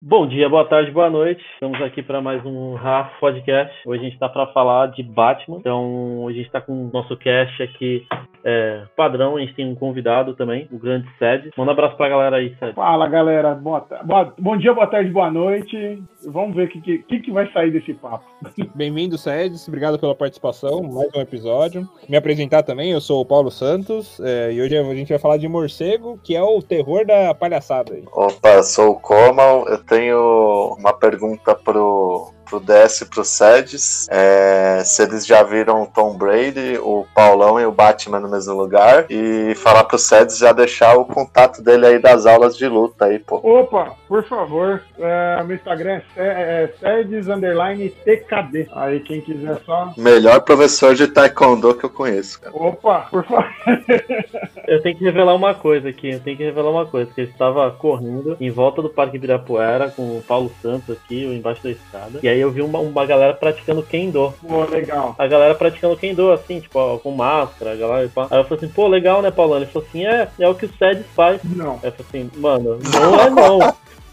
Bom dia, boa tarde, boa noite. Estamos aqui para mais um RAF Podcast. Hoje a gente está para falar de Batman. Então, hoje a gente está com o nosso cast aqui é, padrão. A gente tem um convidado também, o grande Sed. Manda um abraço para a galera aí, Sed. Fala, galera. Boa, boa, bom dia, boa tarde, boa noite. Vamos ver o que, que, que, vai sair desse papo. Bem-vindo, Sed. Obrigado pela participação. Mais um episódio. Me apresentar também, eu sou o Paulo Santos. É, e hoje a gente vai falar de morcego, que é o terror da palhaçada. Aí. Opa, sou o Comal. Tenho uma pergunta pro pro DS e pro Sedes, é, se eles já viram o Tom Brady, o Paulão e o Batman no mesmo lugar, e falar pro Sedes já deixar o contato dele aí das aulas de luta aí, pô. Opa, por favor, é, meu Instagram é, Sedes underline TKD. Aí quem quiser só. Melhor professor de Taekwondo que eu conheço, cara. Opa, por favor. eu tenho que revelar uma coisa aqui, eu tenho que revelar uma coisa, que eu estava correndo em volta do Parque Ibirapuera com o Paulo Santos aqui, embaixo da escada, e aí aí eu vi uma, uma galera praticando Kendo. Pô, legal. A galera praticando Kendo, assim, tipo, com máscara, a galera. Aí eu falei assim, pô, legal, né, Paulano? Ele falou assim, é, é o que o Sed faz. Não. Aí eu falei assim, mano, não é não.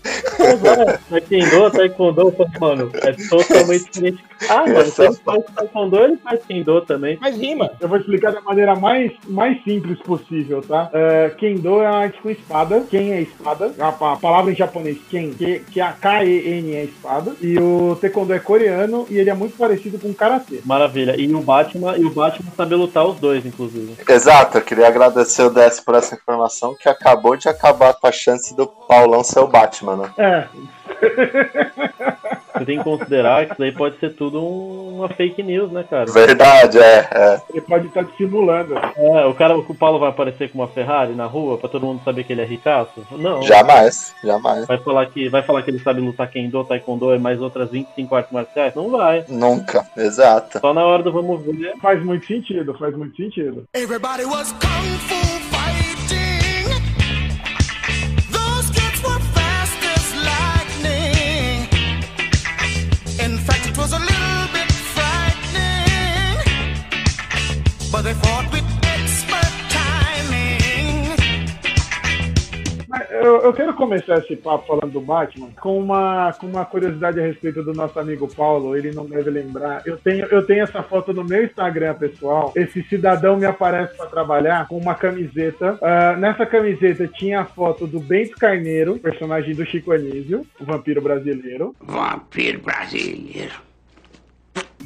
Taekwondo, Taekwondo, mano, é totalmente diferente. Ah, mano, ele faz Taekwondo, ele faz Kendo também. Mas rima. Eu vou explicar da maneira mais, mais simples possível, tá? Uh, kendo é uma arte com espada. Ken é espada. A, a palavra em japonês, Ken, que, que a K-E-N é espada. E o Taekwondo é coreano e ele é muito parecido com Karatê. Maravilha. E o Batman, e o Batman sabe lutar os dois, inclusive. Exato, eu queria agradecer o DS por essa informação que acabou de acabar com a chance do Paulão ser o Batman, né? É. Você tem que considerar que isso daí pode ser tudo uma fake news, né, cara? Verdade, é. é. Ele pode estar dissimulando. É, o cara, o Paulo vai aparecer com uma Ferrari na rua pra todo mundo saber que ele é ricaço? Não. Jamais, jamais. Vai falar que, vai falar que ele sabe lutar Kendo, Taekwondo e mais outras 25 artes marciais? Não vai. Nunca, exato. Só na hora do vamos ver. Faz muito sentido, faz muito sentido. Everybody was kung fu Eu, eu, quero começar esse papo falando do Batman com uma, com uma curiosidade a respeito do nosso amigo Paulo. Ele não deve lembrar. Eu tenho, eu tenho essa foto no meu Instagram pessoal. Esse cidadão me aparece para trabalhar com uma camiseta. Uh, nessa camiseta tinha a foto do Bento Carneiro, personagem do Chico Anísio, o vampiro brasileiro. Vampiro brasileiro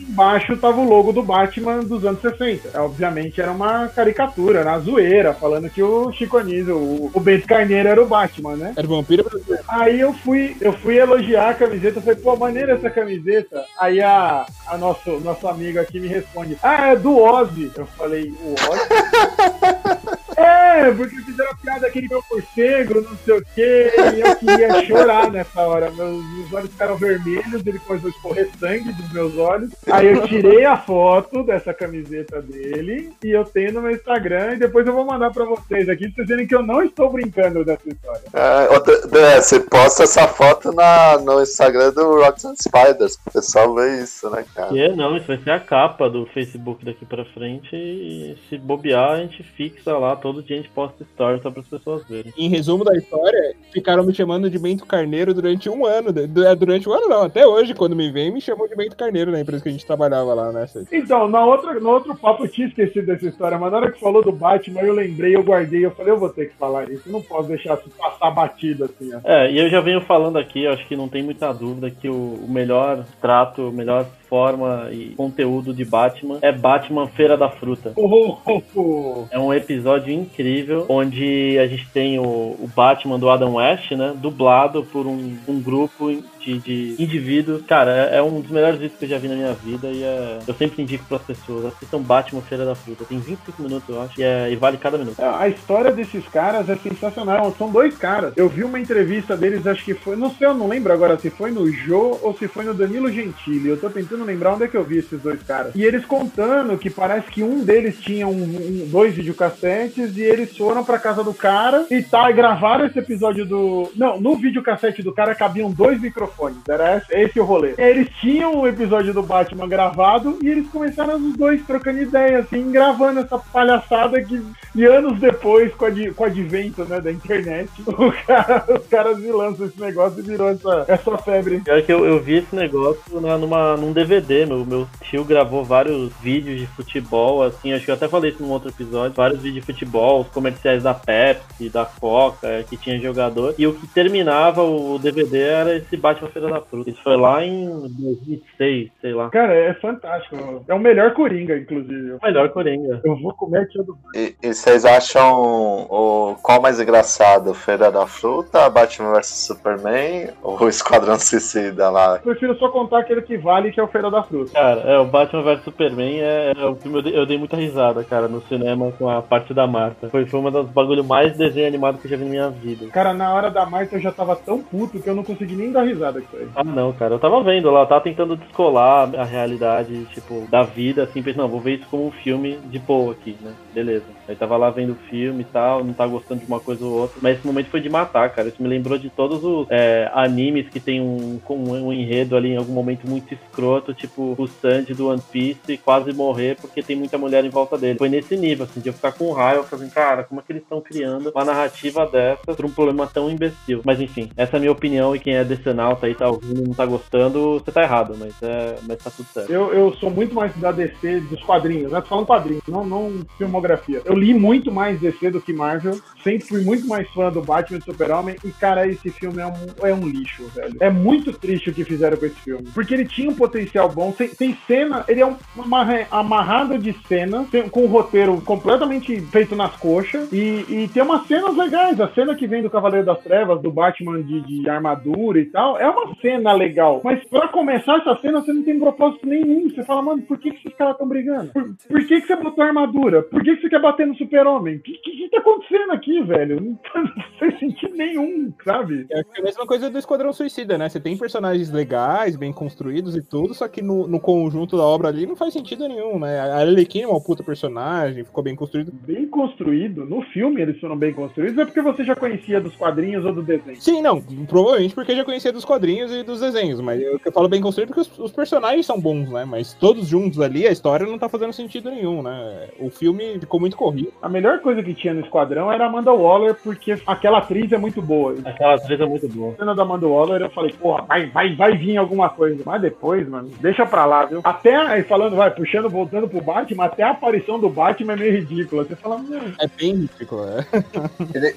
embaixo tava o logo do Batman dos anos 60. É, obviamente era uma caricatura, na zoeira, falando que o Chico Anísio, o, o Bento Carneiro era o Batman, né? Era o vampiro brasileiro. Aí eu fui, eu fui elogiar a camiseta, falei, pô, maneira essa camiseta. Aí a, a nosso, nosso amigo aqui me responde, ah, é do Ozzy. Eu falei, o Ozzy? É, porque fizeram a piada aquele meu morcego, não sei o quê, e eu queria chorar nessa hora. Meus, meus olhos ficaram vermelhos, ele começou a escorrer sangue dos meus olhos. Aí eu tirei a foto dessa camiseta dele e eu tenho no meu Instagram e depois eu vou mandar pra vocês aqui pra vocês verem que eu não estou brincando dessa história. É, você posta essa foto na, no Instagram do Rocks and Spiders, o pessoal vê isso, né, cara? É, não, isso vai ser a capa do Facebook daqui pra frente e se bobear a gente fixa lá todo todo dia a gente posta stories só para as pessoas verem. Em resumo da história, ficaram me chamando de Bento Carneiro durante um ano. É, durante um ano não, até hoje, quando me vem, me chamam de Bento Carneiro na empresa que a gente trabalhava lá, né? Então, na outra, no outro papo eu tinha esquecido dessa história, mas na hora que falou do Batman, eu lembrei, eu guardei, eu falei, eu vou ter que falar isso, não posso deixar passar batido assim. Ó. É, e eu já venho falando aqui, acho que não tem muita dúvida que o, o melhor trato, o melhor forma e conteúdo de Batman é Batman Feira da Fruta. Oh, oh, oh. É um episódio incrível onde a gente tem o, o Batman do Adam West, né? Dublado por um, um grupo de, de indivíduos. Cara, é, é, um dos melhores vídeos que eu já vi na minha vida e é, eu sempre indico para as pessoas. Assistam Batman Feira da Fruta. Tem 25 minutos, eu acho, e, é, e vale cada minuto. A história desses caras é sensacional. São dois caras. Eu vi uma entrevista deles, acho que foi, não sei, eu não lembro agora se foi no Jô ou se foi no Danilo Gentili. Eu tô tentando lembrar onde é que eu vi esses dois caras. E eles contando que parece que um deles tinha um, um- dois videocassetes e eles foram pra casa do cara e tá, gravaram esse episódio do. Não, no videocassete do cara cabiam dois microfones. Era esse, o rolê. Eles tinham o episódio do Batman gravado e eles começaram os dois trocando ideia, assim, gravando essa palhaçada que. E anos depois, com, ad, com o advento né, da internet, cara, os caras lançam esse negócio e virou essa, essa febre. Pior que eu, eu vi esse negócio numa, num DVD, meu, meu tio gravou vários vídeos de futebol, assim, acho que eu até falei isso num outro episódio, vários vídeos de futebol, os comerciais da Pepsi, da Coca, que tinha jogador, e o que terminava o DVD era esse Batman Feira da Fruta. Isso foi lá em 2006, sei lá. Cara, é fantástico. É o melhor Coringa, inclusive. Melhor Coringa. Eu vou comer aqui do. E, e vocês acham o qual mais engraçado? Feira da Fruta, Batman vs Superman ou o Esquadrão Suicida lá? Eu prefiro só contar aquele que vale, que é o Feira da Fruta. Cara, é, o Batman vs Superman é, é o filme eu dei, eu dei muita risada, cara, no cinema com a parte da Marta. Foi, foi uma das bagulho mais desenho animado que eu já vi na minha vida. Cara, na hora da Marta eu já tava tão puto que eu não consegui nem dar risada Ah, não, cara, eu tava vendo lá, eu tava tentando descolar a realidade, tipo, da vida, assim, pensei, não, vou ver isso como um filme de boa aqui, né? Beleza. Aí tava lá vendo o filme e tal, não tá gostando de uma coisa ou outra, mas esse momento foi de matar, cara. Isso me lembrou de todos os é, animes que tem um, um, enredo ali em algum momento muito escroto, tipo o Sanji do One Piece quase morrer porque tem muita mulher em volta dele. Foi nesse nível, assim, de eu ficar com raiva, fazendo, cara, como é que eles estão criando uma narrativa dessa pra um problema tão imbecil? Mas enfim, essa é a minha opinião e quem é decenalta aí tá ouvindo não tá gostando, você tá errado, mas, é, mas tá tudo certo. Eu, eu sou muito mais da DC dos quadrinhos, né? Tô falando quadrinhos, não, não filmografia. Eu li muito mais DC do que Marvel, sempre fui muito mais fã do Batman e Super-Homem, e cara, esse filme é um, é um lixo, velho. É muito triste o que fizeram com esse filme. Porque ele tinha um potencial bom, tem, tem cena, ele é um amarra- amarrado de cena, tem- com um roteiro completamente feito nas coxas, e, e tem umas cenas legais. A cena que vem do Cavaleiro das Trevas, do Batman de, de armadura e tal, é uma cena legal. Mas pra começar essa cena, você não tem propósito nenhum. Você fala, mano, por que, que esses caras estão brigando? Por, por que, que você botou armadura? Por que, que você quer bater no super-homem? O que, que, que tá acontecendo aqui, velho? Não, tá- não faz sentido nenhum, sabe? É a mesma coisa do Esquadrão Suicida, né? Você tem personagens legais, bem construídos e tudo, só que no, no conjunto da obra ali não faz sentido nenhum, né? A Arlequina é uma puta personagem, ficou bem construído. Bem construído. No filme eles foram bem construídos. É porque você já conhecia dos quadrinhos ou do desenho. Sim, não, provavelmente porque já conhecia dos quadrinhos e dos desenhos, mas eu, eu falo bem construído porque os, os personagens são bons, né? Mas todos juntos ali, a história não tá fazendo sentido nenhum, né? O filme ficou muito corrido. A melhor coisa que tinha no Esquadrão era a Amanda Waller, porque aquela atriz é muito boa. Aquela atriz é muito boa. A cena da Amanda Waller, eu falei, porra, vai, vai, vai vir alguma coisa. Mas depois, mano, deixa pra lá, viu? Até aí falando, vai, puxando, voltando pro Batman, até a aparição do Batman é meio ridícula. Você fala, meu, É bem ridículo, né?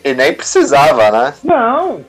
E, e nem precisava, né? não,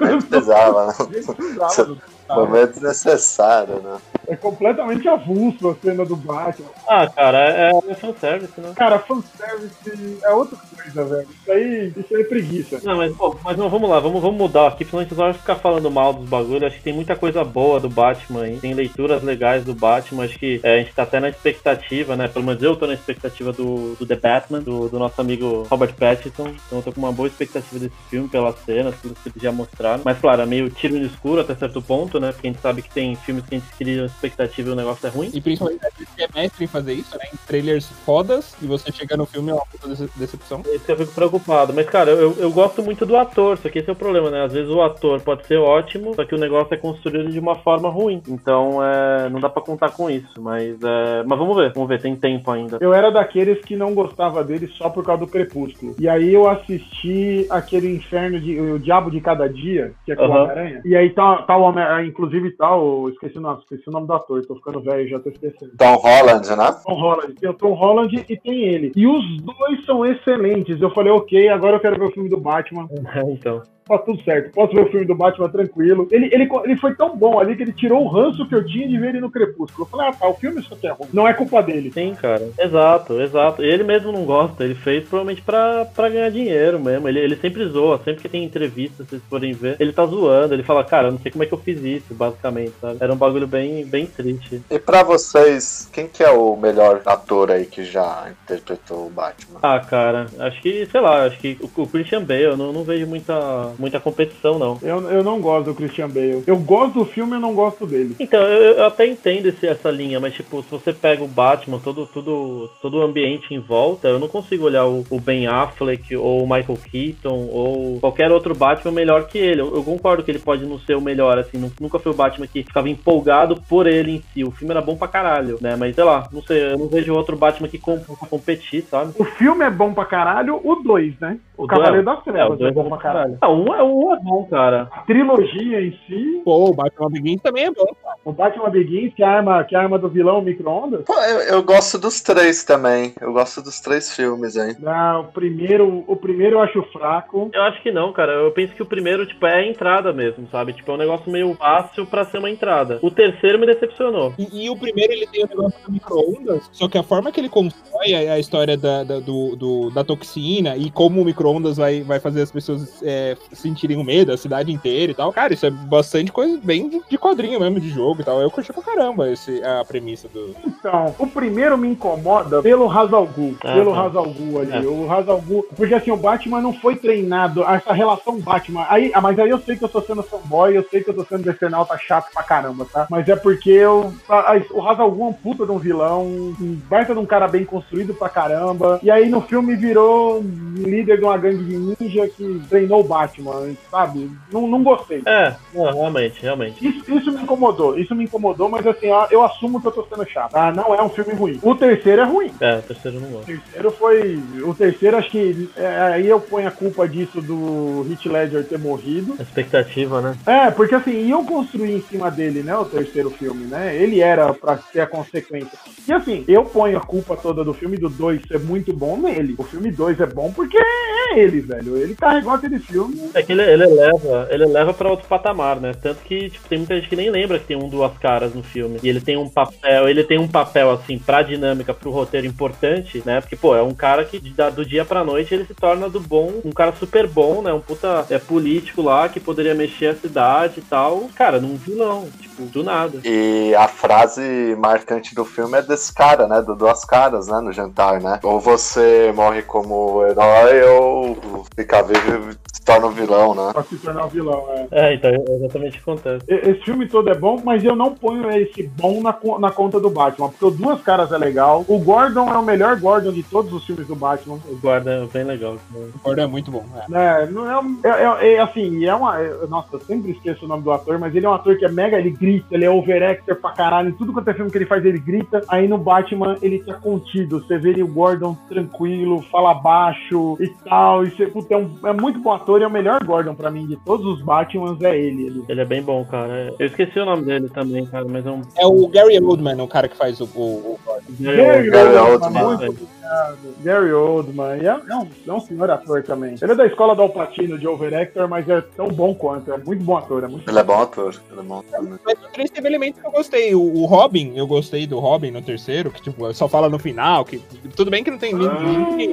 Nem precisava, né? nem precisava Momento desnecessário, né? É completamente avulso a cena do Batman. Ah, cara, é, é fanservice, né? Cara, fanservice é outra coisa, velho. Isso aí, isso aí é preguiça. Não, mas, pô, mas não, vamos lá, vamos, vamos mudar aqui, senão a gente vai ficar falando mal dos bagulhos. Acho que tem muita coisa boa do Batman aí. Tem leituras legais do Batman. Acho que é, a gente tá até na expectativa, né? Pelo menos eu tô na expectativa do, do The Batman, do, do nosso amigo Robert Pattinson. Então eu tô com uma boa expectativa desse filme, pelas cenas, tudo que eles já mostraram. Mas claro, é meio tiro no escuro até certo ponto, né? Porque a gente sabe que tem filmes que a gente cria expectativa e o negócio é ruim. E principalmente a gente que é mestre em fazer isso, né? Em trailers fodas, e você chegar no filme é uma puta dece- decepção. Isso que eu fico preocupado. Mas, cara, eu, eu gosto muito do ator, só que esse é o problema, né? Às vezes o ator pode ser ótimo, só que o negócio é construído de uma forma ruim. Então, é, não dá pra contar com isso. Mas, é, mas vamos ver, vamos ver, tem tempo ainda. Eu era daqueles que não gostava dele só por causa do Crepúsculo. E aí eu assisti aquele inferno de o Diabo de Cada Dia, que é com o Aham. Homem-Aranha. E aí tá, tá o Homem inclusive tá o. Esqueci o nome, esqueci o nome do ator, tô ficando velho, já tô esquecendo. Tom Holland, né? Tom Holland. Tem o Tom Holland e tem ele. E os dois são excelentes. Eu falei, ok, agora eu quero ver o filme do Batman. então. Tá tudo certo. Posso ver o filme do Batman tranquilo. Ele, ele, ele foi tão bom ali que ele tirou o ranço que eu tinha de ver ele no Crepúsculo. Eu falei, ah tá, o filme só é ruim. Não é culpa dele. Sim, cara. Exato, exato. Ele mesmo não gosta, ele fez provavelmente pra, pra ganhar dinheiro mesmo. Ele, ele sempre zoa, sempre que tem entrevista, se vocês forem ver, ele tá zoando. Ele fala, cara, eu não sei como é que eu fiz isso, basicamente, sabe? Era um bagulho bem, bem triste. E pra vocês, quem que é o melhor ator aí que já interpretou o Batman? Ah, cara, acho que, sei lá, acho que o, o Christian Bale, eu não, não vejo muita, muita competição, não. Eu, eu não gosto do Christian Bale. Eu gosto do filme, eu não gosto dele. Então, eu, eu até entendo esse- essa linha, mas tipo, se você pega o Batman, todo, tudo, todo o ambiente em volta, eu não consigo olhar o, o Ben Affleck ou o Michael Keaton ou qualquer outro Batman melhor que ele. Eu, eu concordo que ele pode não ser o melhor, assim, nu- nunca foi o Batman que ficava empolgado por ele em si. O filme era bom pra caralho, né? Mas sei lá, não sei, eu não vejo outro Batman que com, pra competir, sabe? O filme é bom pra caralho, o 2, né? O, dois- Cavaleiro das É, o Trevas é, dois é bom pra caralho. Ah, um é, um é bom, cara. A trilogia em si, Pô, o Batman Begins também é bom. o Batman Begins, que é a arma, que é a arma do vilão, o micro-ondas. Pô, eu, eu gosto dos três também. Eu gosto dos três filmes, hein? Não, o primeiro, o primeiro eu acho fraco. Eu acho que não, cara. Eu penso que o primeiro, tipo, é a entrada mesmo, sabe? Tipo, é um negócio meio fácil pra ser uma entrada. O terceiro me decepcionou. E, e o primeiro ele tem o negócio do micro-ondas, só que a forma que ele constrói a, a história da, da, do, do- da toxina e como o micro-ondas vai, vai fazer as pessoas é, sentirem o medo, a cidade inteira e tal. Cara, isso é bastante coisa bem de, quadrinho mesmo, de jogo e tal. Eu curti pra caramba esse, a premissa do. Então, o primeiro me incomoda pelo Hazal Ghul, Ah, pelo tá. Ghul ali. É. O Hazal Ghul, porque assim, o Batman não foi treinado, essa relação Batman, aí, ah, mas aí eu sei que eu tô sendo fanboy, eu sei que eu tô sendo decenalta chato pra caramba, tá? Mas é porque eu, a- a- o Hazal Ghul é um puta de um vilão, um baita de um cara bem construído pra caramba, e aí no filme virou um líder de uma gangue de ninja que treinou o Batman, sabe? Não, não gostei. É, não, realmente, realmente. Isso, isso me incomodou, isso me incomodou, mas assim, eu assumo que eu tô sendo chato. tá? Não é um filme ruim. O terceiro é ruim. É, o terceiro eu não O gosto. terceiro foi. O terceiro, acho que. é, aí eu ponho a culpa disso do Heath Ledger ter morrido. A expectativa, né? É, porque assim, iam construir em cima dele, né? O terceiro filme, né? Ele era pra ter a consequência. E assim, eu ponho a culpa toda do filme do 2 ser muito bom nele. O filme 2 é bom porque é ele, velho. Ele carregou aquele filme. É que ele, ele eleva, ele eleva pra outro patamar, né? Tanto que, tipo, tem muita gente que nem lembra que tem um duas caras no filme. E ele tem um papel, ele tem um papel, assim, pra dinâmica, pro roteiro importante, né? Porque, pô, é um cara que do dia pra noite ele se torna do bom, um cara super bom, né? Um puta é, político lá que poderia mexer a cidade e tal. Cara, num vilão, tipo, do nada. E a frase marcante do filme é desse cara, né? Do Duas Caras, né? No jantar, né? Ou você morre como herói ou fica vivo se torna um vilão, né? Pra se tornar um vilão, é. É, então é exatamente o que acontece. Esse filme todo é bom, mas eu não ponho esse bom na, na conta do Batman. Porque o Duas Caras é legal. O Gordon é o melhor Gordon de todos os filmes do Batman. O guarda é bem legal. né? O Gordon é muito bom. é. né? Não é, é, é- é assim, é uma. é- nossa, eu sempre esqueço o nome do ator, mas ele é um ator que é mega, ele grita, ele é overactor pra caralho. Em tudo quanto é filme que ele faz, ele grita. Aí no Batman ele tá contido. Você vê ele, o Gordon tranquilo, fala baixo e tal. E você, puta, é, um- é muito bom ator e é o melhor Gordon pra mim de todos os Batmans, é ele. ele. Ele é bem bom, cara. Eu esqueci o nome dele também, cara, mas é um. É o Gary Oldman, o cara que faz o. o- o Gordon. Gary, Gary Oldman, Oldman. Muito obrigado. Gary Oldman. E é, é um, é um senhor ator também. Ele é da escola do Alpatino de Overactor, mas é tão bom quanto. É muito bom ator. É muito Ele é bom ator. Ele é bom ator. né? Mas o 3 teve elementos que eu gostei. O, o Robin, eu gostei do Robin no terceiro, que tipo, só fala no final, que tudo bem que não tem link.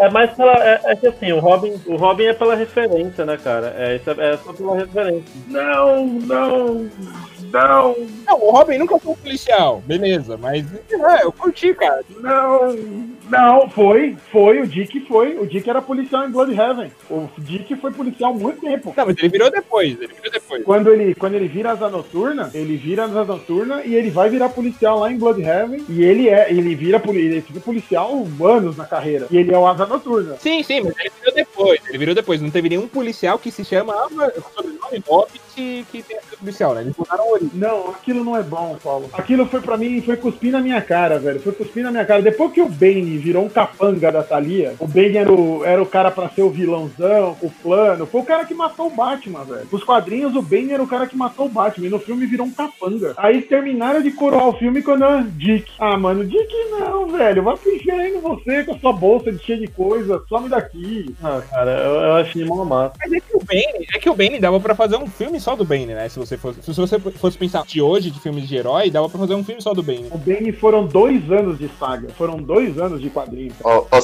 É mais pela. É, é que assim, o Robin, o Robin é pela referência, né, cara? É, isso é, é só pela referência. Não, não, não, Não, o Robin nunca foi um policial, beleza, mas é, eu curti, cara. não, não, foi, foi, o Dick foi, o Dick era policial em Bloodhaven, o Dick foi policial há muito tempo. Não, mas ele virou depois, ele virou depois. Quando ele, quando ele vira asa noturna, ele vira asa noturna e ele vai virar policial lá em Bloodhaven e ele é, ele vira, ele fica policial anos na carreira e ele é o asa noturna. Sim, sim, mas ele virou depois, ele virou depois. Não teve nenhum policial que se chama ah, sobrenome Hobbit que tenha sido policial, né? Eles mudaram a origem. Não, aquilo não é bom, Paulo. Aquilo foi pra mim, foi cuspir na minha cara, velho. Foi cuspir na minha cara. Depois que o Bane virou um capanga da Thalia, o Bane era o, era o cara pra ser o vilãozão, o plano. Foi o cara que matou o Batman, velho. Nos quadrinhos, o Bane era o cara que matou o Batman. E no filme virou um capanga. Aí terminaram de coroar o filme quando ah, Dick. Ah, mano, Dick não, velho. Vai pro inferno você com a sua bolsa de cheia de coisa. Some daqui. Ah, cara, eu, eu achei mal massa. Mas é que o Bane, é que o Bane dava pra fazer um filme só do Bane, né? Se você fosse, se você fosse pensar de hoje, de filmes de herói, dava pra fazer um filme só do Bane. O Bane foram dois anos de saga. Foram dois anos de quadrinhos. Ô, ô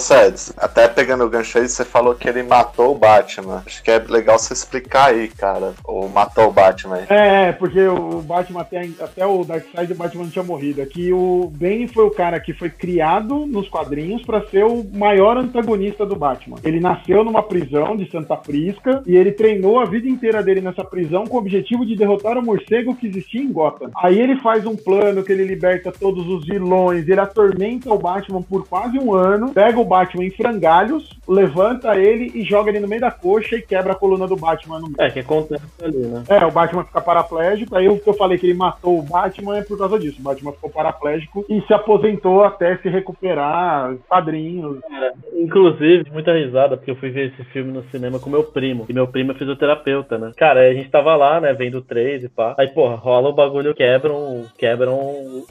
até pegando o gancho aí, você falou que ele matou o Batman. Acho que é legal você explicar aí, cara. Ou matou o Batman aí. É, é, porque o Batman até, até o Darkseid o Batman não tinha morrido. Aqui o Bane foi o cara que foi criado nos quadrinhos pra ser o maior antagonista do Batman. Ele nasceu numa prisão de Santa Prisca e ele treinou a vida inteira dele nessa prisão com o objetivo de derrotar o morcego que existia em Gotham. Aí ele faz um plano que ele liberta todos os vilões, ele atormenta o Batman por quase um ano, pega o Batman em frangalhos, levanta ele e joga ele no meio da coxa e quebra a coluna do Batman no meio. É, que acontece ali, né? É, o Batman fica paraplégico, aí o que eu falei que ele matou o Batman é por causa disso. O Batman ficou paraplégico e se aposentou até se recuperar, padrinhos. Inclusive, muita risada, porque eu fui ver esse filme no cinema com meu primo. E meu primo é fisioterapeuta, né? Cara, aí a gente tava lá, né, vendo o 3 e pá. Aí, porra, rola o bagulho, quebram, quebram o,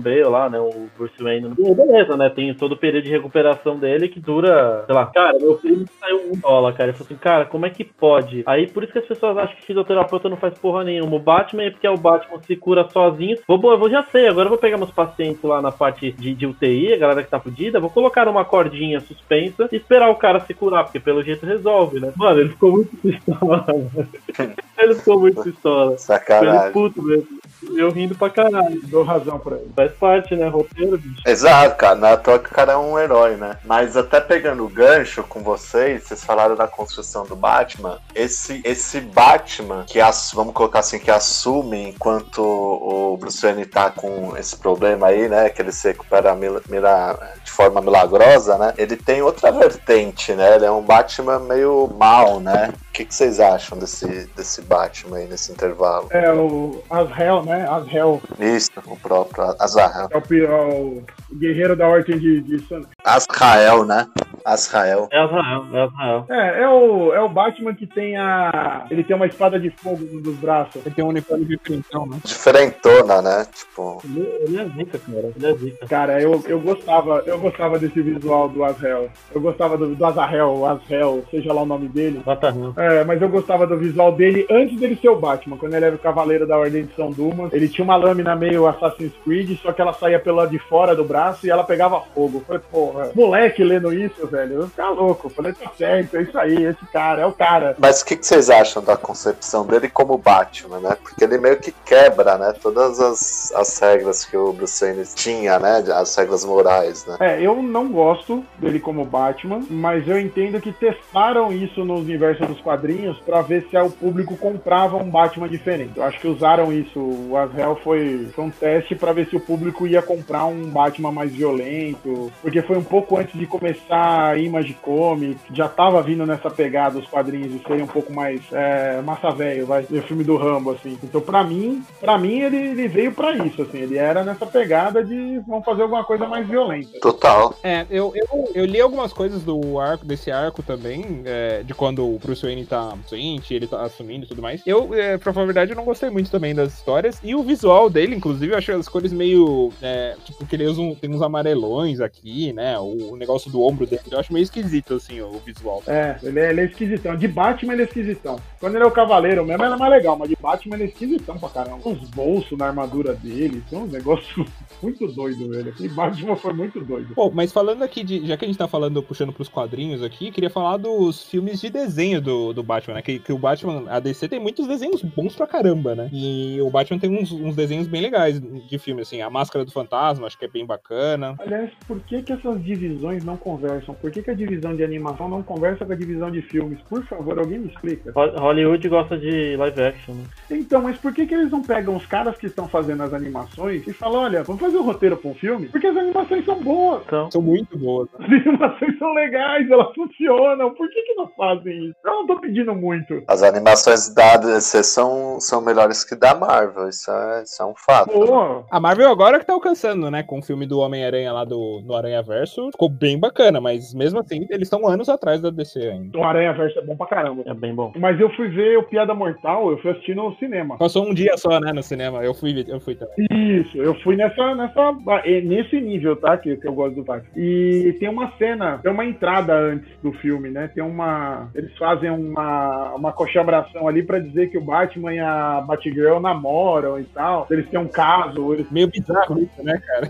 Bale lá, né? O Bruce Wayne. E beleza, né? Tem todo o período de recuperação dele que dura, sei lá, cara, meu primo saiu um dólar, cara. Ele falou assim, cara, como é que pode? Aí por isso que as pessoas acham que fisioterapeuta não faz porra nenhuma. O Batman é porque é o Batman se cura sozinho. Vou, vou, eu já sei, agora eu vou pegar meus pacientes lá na parte de, de UTI, a galera que tá fudida, vou colocar numa cordinha suspensa e esperar o cara se curar, porque pelo jeito resolve, né? Mano, ele ficou muito pistola. ele ficou muito pistola. Ele Sacanagem. puto mesmo. Eu rindo pra caralho. Dou razão pra ele. Faz parte, né? Roteiro, bicho. Exato, cara. É toa que o cara é um herói, né? Mas até pegando o gancho com vocês, vocês falaram da construção do Batman. Esse, esse Batman, que ass- vamos colocar assim, que assume enquanto o Bruce Wayne tá com esse problema aí, né? Que ele se recupera mil- mira- de forma milagrosa, né? Ele tem outra vertente, né? Ele é um Batman meio mal, né? O que, que vocês acham desse, desse Batman aí nesse intervalo? É o Azrael, né? Azrael. Isso, o próprio Azrael. É o, é o guerreiro da ordem de, de San- Azrael, né? Azrael. É Azrael, é Azrael. É, é o, é o Batman que tem a. Ele tem uma espada de fogo num dos braços. Ele tem um uniforme de frentão, né? Diferentona, né? Tipo, Ele, ele é zica, cara. Ele é zica. Cara, eu, eu gostava, eu gostava desse visual do Azrael. Eu gostava do, do Azrael, Azrael, seja lá o nome dele. Batarrão. É, mas eu gostava do visual dele antes dele ser o Batman, quando ele era o Cavaleiro da Ordem de São Dumas. Ele tinha uma lâmina meio Assassin's Creed, só que ela saía pelo lado de fora do braço e ela pegava fogo. Eu falei, porra, moleque lendo isso, velho, eu ficava louco. Eu falei, tá certo, é isso aí, esse cara, é o cara. mas o que, que vocês acham da concepção dele como Batman, né? Porque ele meio que quebra, né? Todas as, as regras que o Bruce Wayne tinha, né? As regras morais, né? É, eu não gosto dele como Batman, mas eu entendo que testaram isso no universo dos quadrinhos pra ver se o público comprava um Batman diferente. Eu acho que usaram isso. O Azrael foi, foi um teste pra ver se o público ia comprar um Batman mais violento, porque foi um pouco antes de começar a Image Comics, já tava vindo nessa pegada os quadrinhos de serem um pouco mais é, massa velho, vai, o filme do Rambo, assim. Então, pra mim, para mim ele, ele veio pra isso, assim. Ele era nessa pegada de vamos fazer alguma coisa mais violenta. Total. É, eu, eu, eu li algumas coisas do arco, desse arco também, é, de quando o Bruce Wayne tá doente, ele tá assumindo e tudo mais. Eu, é, pra falar a verdade, eu não gostei muito também das histórias. E o visual dele, inclusive, eu achei as cores meio. É, tipo, que ele usa um, tem uns amarelões aqui, né? O, o negócio do ombro dele. Eu acho meio esquisito, assim, o visual. É, ele é, ele é esquisitão. De Batman ele é esquisitão. Quando ele é o cavaleiro mesmo, ele é mais legal, mas de Batman ele é esquisitão pra caramba. Uns bolsos na armadura dele, tem um negócio muito doido, velho. Aquele Batman foi muito doido. Pô, mas falando aqui de. Já que a gente tá falando, puxando pros quadrinhos aqui, queria falar dos filmes de desenho do, do Batman, né? Que, que o Batman, a DC tem muitos desenhos bons pra caramba, né? E o Batman tem uns, uns desenhos bem legais de filme, assim. A Máscara do Fantasma, acho que é bem bacana. Aliás, por que, que essas divisões não conversam? Por que, que a divisão de animação não conversa com a divisão de filmes? Por favor, alguém me explica. Ho- Hollywood gosta de live action, né? Então, mas por que, que eles não pegam os caras que estão fazendo as animações e falam, olha, vamos fazer um roteiro pra um filme? Porque as animações são boas. Então, São muito boas. né? As animações são legais, elas funcionam. Por que, que não fazem isso? Eu não tô pedindo muito. As animações da DC são, são melhores que da Marvel. Isso é, isso é um fato. Pô, A Marvel agora que tá alcançando, né? Com o filme do Homem-Aranha lá do, do Aranha Verso. Ficou bem bacana, mas mesmo assim, eles estão anos atrás da DC ainda. O Aranha Verso é bom pra caramba. É bem bom. Mas eu fui ver o Piada Mortal, eu fui assistir no cinema. Passou um dia só, né, no cinema. Eu fui, eu fui também. Isso, eu fui nessa, nessa, é, nesse nível, tá? Que, que eu gosto do Batman. E tem uma cena, tem uma entrada antes do filme, né? Tem uma. Eles fazem uma, uma coxambração ali pra dizer que o Batman e a Batgirl namoram e tal. Eles têm um caso. Eles... Meio bizarro isso, né, cara?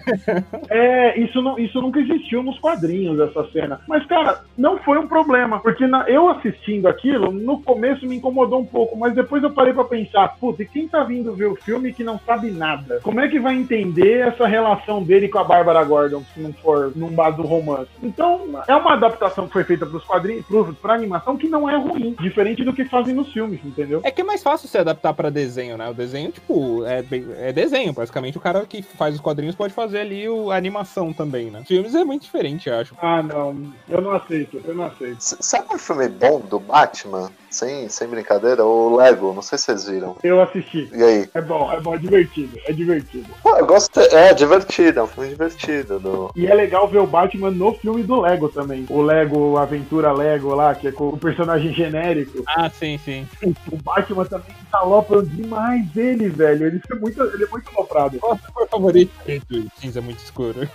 É, isso, não, isso nunca existiu nos quadrinhos, essa cena. Mas, cara, não foi um problema. Porque na- eu assistindo aquilo, no começo me incomodou um pouco, mas depois eu parei pra pensar, puta, e quem tá vindo ver o filme que não sabe nada? Como é que vai entender essa relação dele com a Bárbara Gordon, se não for num base do romance? Então, é uma adaptação que foi feita pros quadrinhos, pros, pra animação, que não é ruim. Diferente do que fazem nos filmes, entendeu? É que é mais fácil se adaptar pra desenho, né? O desenho, tipo, é, bem- é desenho. Basicamente, o cara que faz os quadrinhos pode fazer ali o, a animação também, né? Filmes é muito diferente, eu acho. Ah, não. Eu não aceito, eu não aceito. S- Sabe um filme bom do Batman? Sem, sem brincadeira? O Lego, não sei se vocês viram. Eu assisti. E aí? É bom, é bom, é divertido, é divertido. Pô, eu gosto. É divertido, é um filme divertido. Do... E é legal ver o Batman no filme do Lego também. O Lego Aventura Lego lá, que é com o personagem genérico. Ah, sim, sim. O Batman também alopram demais ele, velho. Ele é muito, ele é muito aloprado. Qual sua cor favorita? Preto e cinza muito escuro.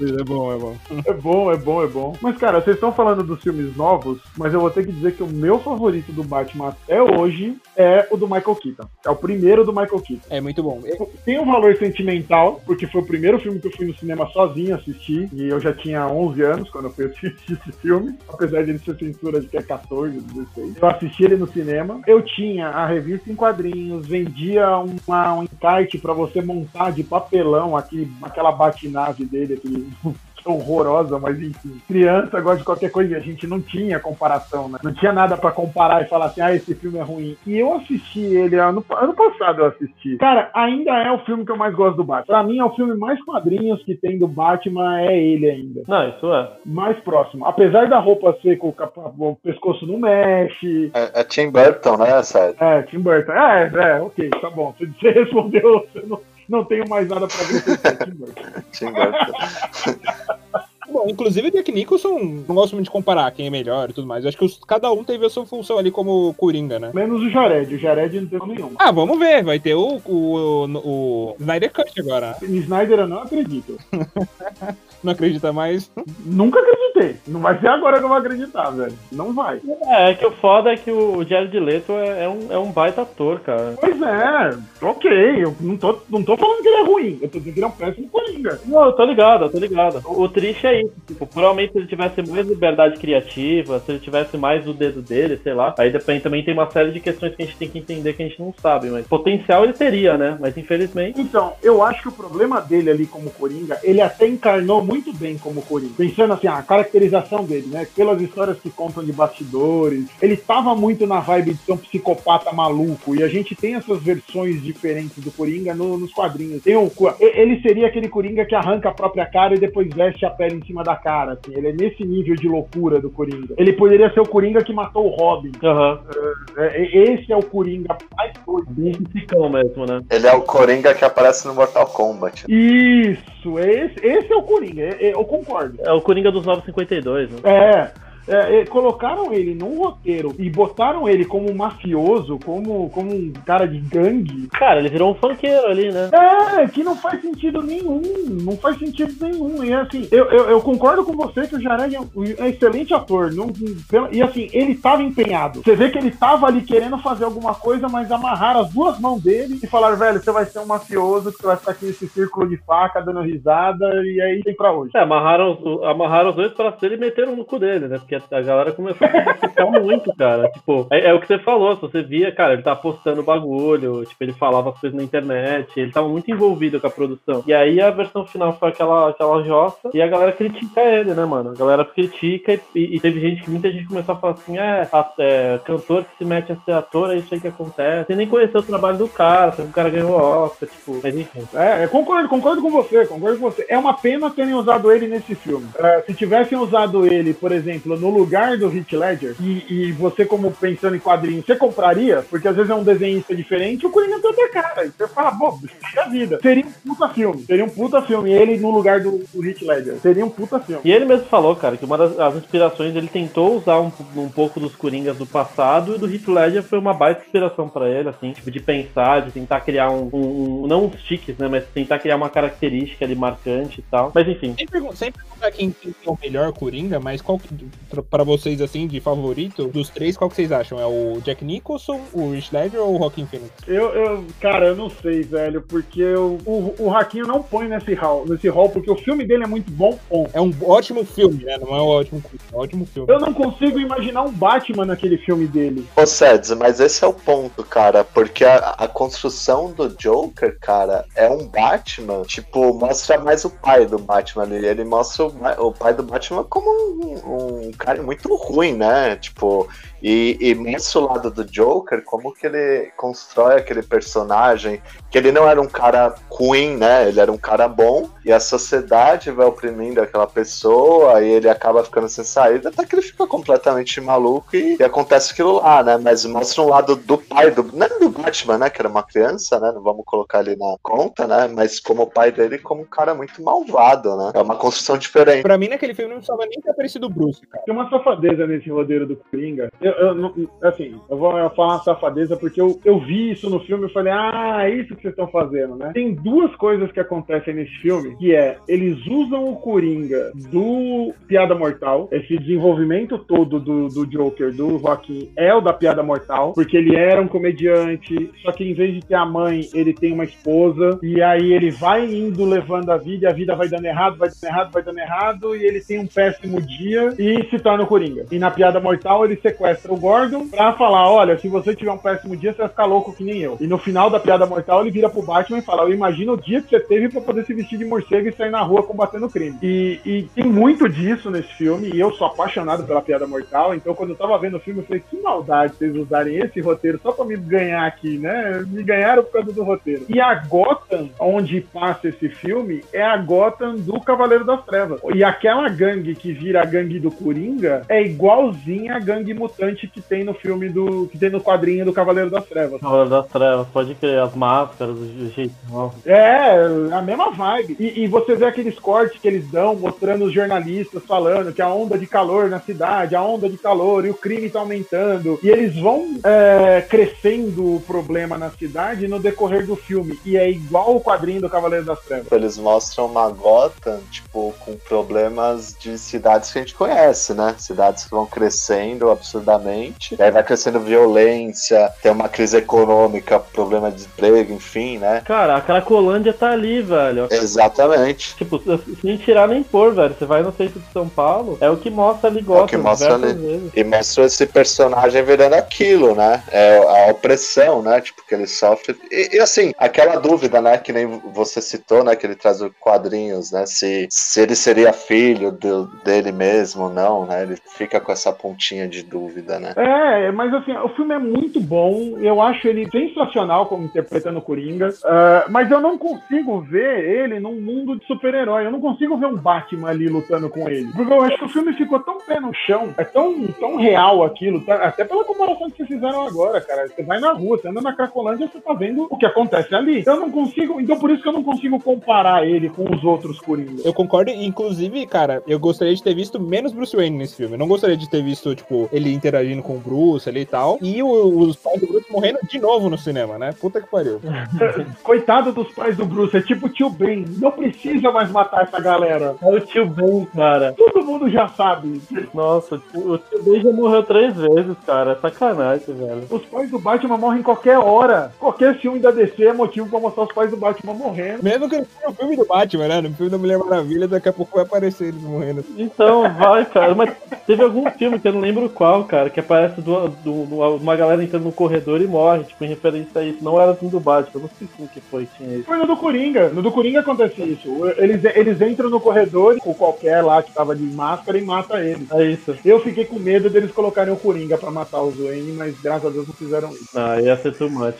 é bom, é bom. É bom, é bom, é bom. Mas, cara, vocês estão falando dos filmes novos, mas eu vou ter que dizer que o meu favorito do Batman até hoje é o do Michael Keaton. É o primeiro do Michael Keaton. É muito bom. Tem um valor sentimental, porque foi o primeiro filme que eu fui no cinema sozinho assistir, e eu já tinha 11 anos quando eu fui assistir esse filme, apesar de ele ser censura de que é 14, 16. Eu assisti ele no cinema. Eu tinha a revista em quadrinhos, vendia uma, um encarte pra você montar de papelão aquele, aquela batinave dele, aquele que horrorosa, mas enfim. Criança gosta de qualquer coisa e a gente não tinha comparação, né? Não tinha nada pra comparar e falar assim, ah, esse filme é ruim. E eu assisti ele ano, ano passado, eu assisti. Cara, ainda é o filme que eu mais gosto do Batman. Pra mim, é o filme mais quadrinhos que tem do Batman, é ele ainda. Não, isso é. Mais próximo. Apesar da roupa ser com o, capa- o pescoço não mexe. É, é Tim Burton, né, Sérgio? É, Tim Burton. É, é, ok, tá bom. Você você respondeu, você não, não tenho mais nada pra acrescentar, Tim Burton. Bom, inclusive o Jack Nicholson, não gosto muito de comparar quem é melhor e tudo mais. Eu acho que os- cada um teve a sua função ali como Coringa, né? Menos o Jared. O Jared não tem nenhum. Ah, vamos ver. Vai ter o, o, o, o Snyder Cut agora. Snyder eu não acredito. Não acredita mais? Nunca acreditei. Não vai ser agora que eu vou acreditar, velho. Não vai. É, é que o foda é que o Jared Leto é, é um, é um baita ator, cara. Pois é, ok. Eu não tô, não tô falando que ele é ruim. Eu tô dizendo que ele é um péssimo Coringa. Não, eu tô ligado, eu tô ligado. O, o triste é isso. Tipo, provavelmente se ele tivesse mais liberdade criativa, se ele tivesse mais o dedo dele, sei lá. Aí depende, também tem uma série de questões que a gente tem que entender que a gente não sabe, mas potencial ele teria, né? Mas infelizmente. Então, eu acho que o problema dele ali como Coringa, ele até encarnou muito bem como Coringa. Pensando assim, a caracterização dele, né? Pelas histórias que contam de bastidores, ele tava muito na vibe de ser um psicopata maluco. E a gente tem essas versões diferentes do Coringa no- nos quadrinhos. Tem um, ele seria aquele Coringa que arranca a própria cara e depois veste a pele em cima da cara. Assim. Ele é nesse nível de loucura do Coringa. Ele poderia ser o Coringa que matou o Robin. Aham. É, e- esse é o Coringa mais doido. Bem psicão mesmo, né? Ele é o Coringa que aparece no Mortal Kombat. Isso, esse, esse é o Coringa, é- eu concordo. É o Coringa dos 952, né? É, é, é, colocaram ele num roteiro e botaram ele como um mafioso, como, como um cara de gangue. Cara, ele virou um funkeiro ali, né? É, que não faz sentido nenhum, não faz sentido nenhum. E assim, eu, eu, eu concordo com você que o Jared é um, é excelente ator. Não, e assim, ele tava empenhado. Você vê que ele tava ali querendo fazer alguma coisa, mas amarraram as duas mãos dele e falaram, velho, você vai ser um mafioso, que você vai ficar aqui nesse círculo de faca, dando risada, e aí tem pra hoje. É, amarraram, amarraram os dois pra ser e meteram no cu dele, né? Porque a galera começou a criticar muito, cara. Tipo, é, é o que você falou, você via, cara, ele tava postando bagulho, tipo, ele falava as coisas na internet, ele tava muito envolvido com a produção. E aí a versão final foi aquela, aquela jossa, e a galera critica ele, né, mano? A galera critica e, e- e teve gente que muita gente começou a falar assim, é, a- é, cantor que se mete a ser ator, é isso aí que acontece. Você nem conheceu o trabalho do cara, sabe? o cara ganhou Oscar, tipo, mas enfim. É, concordo, concordo com você, concordo com você. É uma pena terem usado ele nesse filme. É, se tivessem usado ele, por exemplo, no lugar do Heath Ledger, e, e você como pensando em quadrinho, você compraria? Porque às vezes é um desenhista diferente, o Coringa tem outra cara. E você fala, pô, a vida. Seria um puta filme. Seria um puta filme. Ele no lugar do, do Heath Ledger. Seria um puta filme. E ele mesmo falou, cara, que uma das as inspirações ele tentou usar um, um pouco dos Coringas do passado e do Heath Ledger foi uma baita inspiração pra ele, assim, tipo, de pensar, de tentar criar um, um, um- não uns tiques, né, mas tentar criar uma característica ali marcante e tal. Mas enfim, Sem, pergun sem perguntar quem, quem é o melhor Coringa, mas qual que, pra, pra vocês, assim, de favorito, dos três, qual que vocês acham? É o Jack Nicholson, o Rich Ledger ou o Joaquin Phoenix? Eu, eu, cara, eu não sei, velho, porque eu, o, o Raquinho não põe nesse hall, nesse hall, porque o filme dele é muito bom, ponto. É um ótimo filme, né? Não é um ótimo é um ótimo filme. Eu não consigo imaginar um Batman naquele filme dele. Ô, Seds, mas esse é o ponto, cara, porque a, a construção do Joker, cara, é um Batman, tipo, mostra mais o pai do Batman ali. Ele mostra o, o pai do Batman como um, um cara muito ruim, né? Tipo, e, e mostra o lado do Joker, como que ele constrói aquele personagem, que ele não era um cara ruim, né? Ele era um cara bom, e a sociedade vai oprimindo aquela pessoa, e ele acaba ficando sem saída, até que ele fica completamente maluco e, e acontece aquilo lá, né? Mas mostra um lado do pai do. Não do Batman, né? Que era uma criança, né? Não vamos colocar ele na conta, né? Mas como o pai dele, como um cara muito malvado, né? É uma construção diferente. Pra mim, naquele filme não precisava nem ter aparecido o Bruce, cara. Tem uma safadeza nesse roteiro do Coringa. Eu, eu assim, eu vou falar uma safadeza porque eu, eu vi isso no filme e falei, ah, é isso que vocês estão fazendo, né? Tem duas coisas que acontecem nesse filme, que é, eles usam o Coringa do Piada Mortal, esse desenvolvimento todo do, do Joker, do Joaquim, é o da Piada Mortal, porque ele era um comediante, só que em vez de ter a mãe, ele tem uma esposa, e aí ele vai indo levando a vida, e a vida vai dando errado, vai dando errado, vai dando errado, e ele tem um péssimo dia e se torna o Coringa. E na Piada Mortal ele sequestra o Gordon pra falar, olha, se você tiver um péssimo dia, você vai ficar louco que nem eu. E no final da Piada Mortal ele vira pro Batman e fala, eu imagino o dia que você teve pra poder se vestir de morcego e sair na rua combatendo crime. E, e tem muito disso nesse filme, e eu sou apaixonado pela Piada Mortal, então quando eu tava vendo o filme eu falei, que maldade vocês usarem esse roteiro só pra me ganhar aqui, né? Me ganharam por causa do roteiro. E a Gotham, onde passa esse filme, é a Gotham do Cavaleiro das Trevas. E aquela gangue que vira a gangue do Coringa é igualzinha a gangue mutante que tem no filme do. que tem no quadrinho do Cavaleiro das Trevas. Cavaleiro das Trevas, pode crer, as máscaras, o jeito. nossa. É, a mesma vibe. E, e você vê aqueles cortes que eles dão, mostrando os jornalistas falando que a onda de calor na cidade, a onda de calor e o crime tá aumentando. E eles vão é, crescendo o problema na cidade no decorrer do filme. E é igual o quadrinho do Cavaleiro das Trevas. Eles mostram uma Gotham, tipo, com problemas de cidades que a gente conhece, né? Cidades que vão crescendo absurdamente, e aí vai crescendo violência, tem uma crise econômica, problema de desemprego, enfim, né? Cara, a Cracolândia tá ali, velho. Exatamente. Tipo, sem tirar nem pôr, velho. Você vai no centro de São Paulo, é o que mostra ali Gotham É que mostra ali. vezes. E mostrou esse personagem virando aquilo, né? É a opressão, né? Tipo, que ele sofre. E, e, assim, aquela dúvida, né? Que nem você citou, né? Que ele traz os quadrinhos, né? Se, se ele seria filho do- dele mesmo ou não, né? Ele fica com essa pontinha de dúvida, né? É, mas assim, o filme é muito bom. Eu acho ele sensacional como interpretando o Coringa. ah, mas eu não consigo ver ele num mundo de super-herói. Eu não consigo ver um Batman ali lutando com ele. Porque eu acho que o filme ficou tão pé no chão, é tão, tão real aquilo, tá? até pela comparação que vocês fizeram agora, cara. Você vai na rua, você anda na Cracolândia, você tá vendo o que acontece ali. Eu não consigo. Então por isso que eu não consigo comparar ele com os outros Coringas. Eu concordo, inclusive, cara, eu gostaria de ter visto menos Bruce Wayne nesse filme. Eu não gostaria de ter visto, tipo, ele interagindo com o Bruce ali e tal. E o- os pais do Bruce morrendo de novo no cinema, né? Puta que pariu. Coitado dos pais do Bruce, é tipo o tio Ben. Não precisa mais matar essa galera. É o tio Ben, cara. Todo mundo já sabe. Nossa, o tio, o tio Ben já morreu três vezes, cara. É sacanagem, velho. Os pais do Batman morrem qualquer hora. Qualquer filme da DC é motivo pra mostrar os pais do Batman morrendo. Mesmo que no filme do Batman, né? No filme da Mulher Maravilha, daqui a pouco vai aparecer eles morrendo. Então, vai, cara. Mas teve algum filme que eu não lembro qual, cara, que aparece do, do- do- uma galera entrando no corredor e morre, tipo, em referência a isso. Não era filme do Batman, eu não sei como que foi tinha isso. Foi no do Coringa. No do Coringa acontece isso. Eles, eles entram no corredor com qualquer lá que tava de máscara e mata eles. É isso. Eu fiquei com medo deles colocarem o Coringa pra matar o Wayne, mas graças a Deus não fizeram isso. Ah, ia ser too much.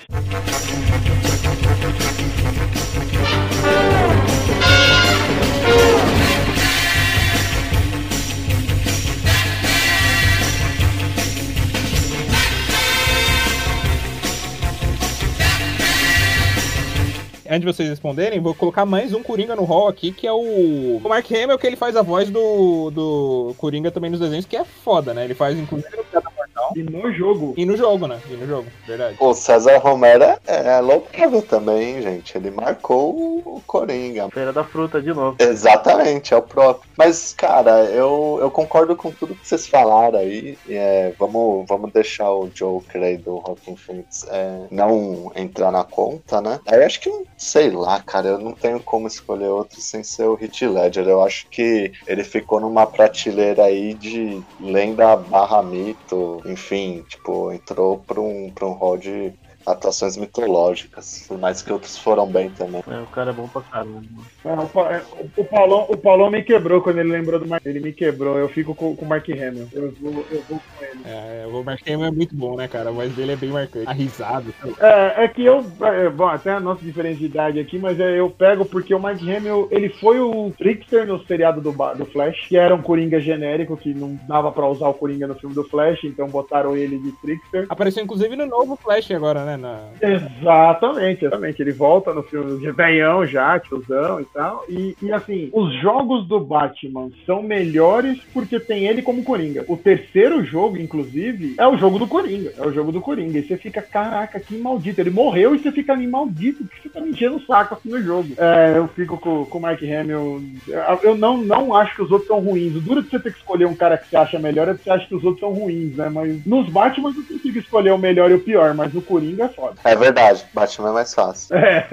Antes de vocês responderem, vou colocar mais um Coringa no hall aqui, que é o, o Mark Hamill, que ele faz a voz do, do Coringa também nos desenhos, que é foda, né? Ele faz, inclusive, no. E no jogo. E no jogo, né? E no jogo, verdade. O César Romero é, é louvável também, gente. Ele marcou o Coringa. Feira da fruta de novo. Exatamente, é o próprio. Mas, cara, eu, eu concordo com tudo que vocês falaram aí. É, vamos, vamos deixar o Joker aí do Rockin' Phoenix é, não entrar na conta, né? Aí acho que, sei lá, cara, eu não tenho como escolher outro sem ser o Heath Ledger. Eu acho que ele ficou numa prateleira aí de lenda barra mito, enfim, tipo, entrou pra um, pra um hall de atuações mitológicas, por mais que outros foram bem também. É, o cara é bom pra caramba. É, o, Pa- é, o, Paulão, o Paulão me quebrou quando ele lembrou do Mark. Ele me quebrou. Eu fico com, com o Mark Hamill. Eu vou, eu vou com ele. É, o Mark Hamill é muito bom, né, cara? A voz dele é bem marcante. A risada. É, é que eu. é, bom, até a nossa diferença de idade aqui, mas é, eu pego porque o Mark Hamill, ele foi o Trickster no seriado do, do Flash, que era um Coringa genérico, que não dava pra usar o Coringa no filme do Flash, então botaram ele de Trickster. Apareceu, inclusive, no novo Flash agora, né? Na... Exatamente, exatamente. Ele volta no filme de velhão já, tiozão e tal. E, e assim, os jogos do Batman são melhores porque tem ele como Coringa. O terceiro jogo, inclusive, é o jogo do Coringa. É o jogo do Coringa. E você fica, caraca, que maldito. Ele morreu e você fica ali, maldito, que você tá me enchendo o saco assim no jogo. É, eu fico com, com o Mark Hamill. Eu- Eu não, não acho que os outros são ruins. O duro de você ter que escolher um cara que você acha melhor é que você acha que os outros são ruins, né? Mas nos Batman você consigo escolher o melhor e o pior, mas no Coringa é foda. É verdade, Batman é mais fácil. É.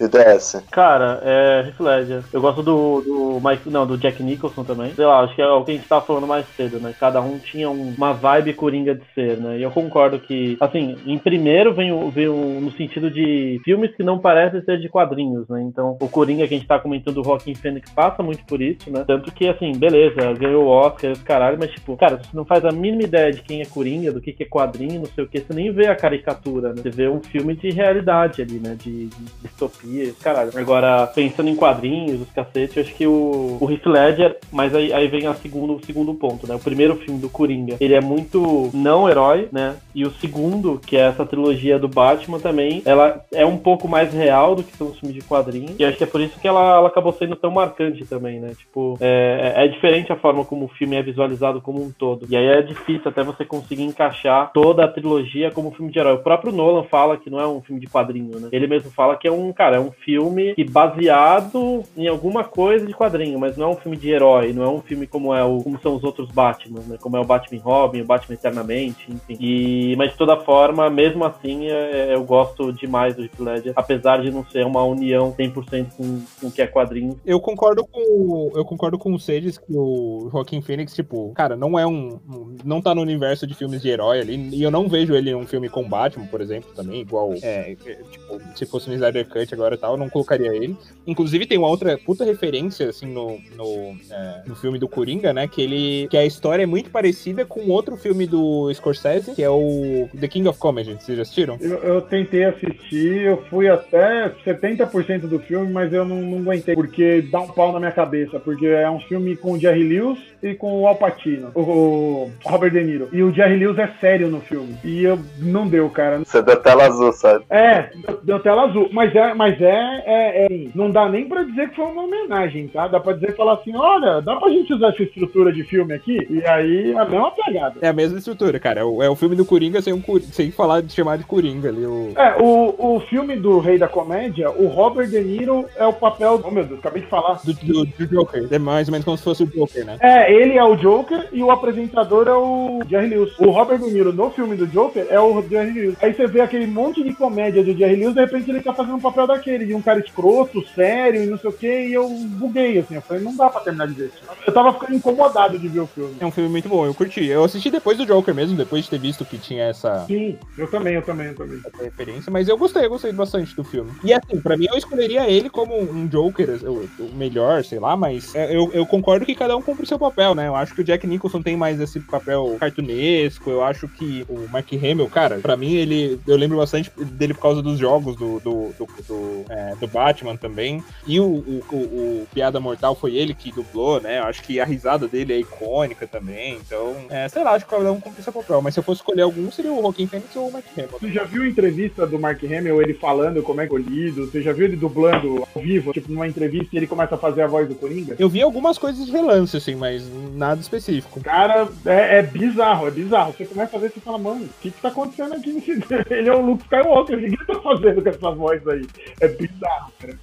E DS? Cara, é Heath Ledger. Eu gosto do, do Mike, não, do Jack Nicholson também. Sei lá, acho que é o que a gente tava falando mais cedo, né? Cada um tinha um- uma vibe coringa de ser, né? E eu concordo que, assim, em primeiro vem, o- vem o- no sentido de filmes que não parecem ser de quadrinhos, né? Então, o Coringa que a gente tá comentando, o Rockin' Phoenix, passa muito por isso, né? Tanto que, assim, beleza, ganhou o Oscar, caralho, mas, tipo, cara, você não faz a mínima ideia de quem é Coringa, do que, que é quadrinho, não sei o que, você nem vê a caricatura, né? Você vê um filme de realidade ali, né? De, de distopia, caralho. Agora, pensando em quadrinhos, os eu acho que o, o Heath Ledger, mas aí, aí vem a segundo, o segundo ponto, né? O primeiro filme do Coringa, ele é muito não herói, né? E o segundo, que é essa trilogia do Batman também, ela é um pouco mais real do que são os filmes de quadrinhos. E acho que é por isso que ela, ela acabou sendo tão marcante também, né? Tipo, é, é diferente a forma como o filme é visualizado como um todo. E aí é difícil até você conseguir encaixar toda a trilogia como um filme de herói. O próprio Nolan fala que não é um filme de quadrinho, né? Ele mesmo fala que é um, cara, é um filme que baseado em alguma coisa de quadrinho, mas não é um filme de herói, não é um filme como é o como são os outros Batman, né? Como é o Batman Robin, o Batman Eternamente, enfim. E mas de toda forma, mesmo assim, é- eu gosto demais do Heath Ledger, apesar de não ser uma união 100% com, com o que é quadrinho. Eu concordo com eu concordo com o Cedes que o Joaquim Phoenix, tipo, cara, não é um, um- não tá no universo de filmes de herói ali, e eu não vejo ele em um filme com Batman, por exemplo, também, igual, é, é, tipo, se fosse um Snyder Cut agora e tal, eu não colocaria ele. Inclusive tem uma outra puta referência, assim, no, no, é, no filme do Coringa, né, que ele, que a história é muito parecida com outro filme do Scorsese, que é o The King of Comedy, vocês já assistiram? Eu, eu tentei assistir, eu fui até 70% do filme, mas eu não, não aguentei, porque dá um pau na minha cabeça, porque é um filme com o Jerry Lewis e com o Al Pacino, o, Robert De Niro. E o Jerry Lewis é sério no filme. E eu não deu, cara. Você deu tela azul, sabe? É, deu, deu tela azul. Mas é, mas é, é, é- Não dá nem pra dizer que foi uma homenagem, tá? Dá pra dizer falar assim: olha, dá pra gente usar essa estrutura de filme aqui? E aí é a mesma pegada. É a mesma estrutura, cara. É o, é o filme do Coringa sem, um, sem falar de chamar de Coringa ali. O... É, o, o filme do Rei da Comédia, o Robert De Niro é o papel. Oh meu Deus, acabei de falar. Do, do, do Joker. É mais ou menos como se fosse o Joker, né? É, ele é o Joker e o apresentador é o Jerry Lewis. O Robert De Niro no filme do Joker é o Jerry Lewis. Aí você vê aquele monte de comédia do Jerry Lewis, de repente ele tá fazendo um papel daquele, de um cara escroto, sério e não sei o que, e eu buguei, assim. Eu falei, não dá pra terminar de ver isso. Eu tava ficando incomodado de ver o filme. É um filme muito bom, eu curti. Eu assisti depois do Joker mesmo, depois de ter visto que tinha essa, Sim, eu também, eu também, eu também. essa referência, mas eu gostei, eu gostei bastante do filme. E assim, pra mim eu escolheria ele como um Joker, o, melhor, sei lá, mas é, eu, eu concordo que cada um cumpre o seu papel, né? Eu acho que o Jack Nicholson tem mais esse papel cartunesco, eu acho que o Mark Hamill, cara, pra mim ele eu lembro bastante dele por causa dos jogos do, do, do, do, é, do Batman também. E o, o, o, o Piada Mortal foi ele que dublou, né? Eu acho que a risada dele é icônica também. Então, é, sei lá, acho que cada um cumpre seu papel. Mas se eu fosse escolher algum, seria o Joaquin Phoenix ou o Mark Hamill. Você já viu a entrevista do Mark Hamill, ele falando como é colhido? Você já viu ele dublando ao vivo, tipo, numa entrevista e ele começa a fazer a voz do Coringa? Eu vi algumas coisas de relance, assim, mas nada específico. Cara, é, é bizarro, é bizarro. Você começa a ver e você fala, mano, o que que tá acontecendo aqui nesse... Ele é o Luke Skywalker, o que ele tá fazendo com essa voz aí? É bizarro, cara.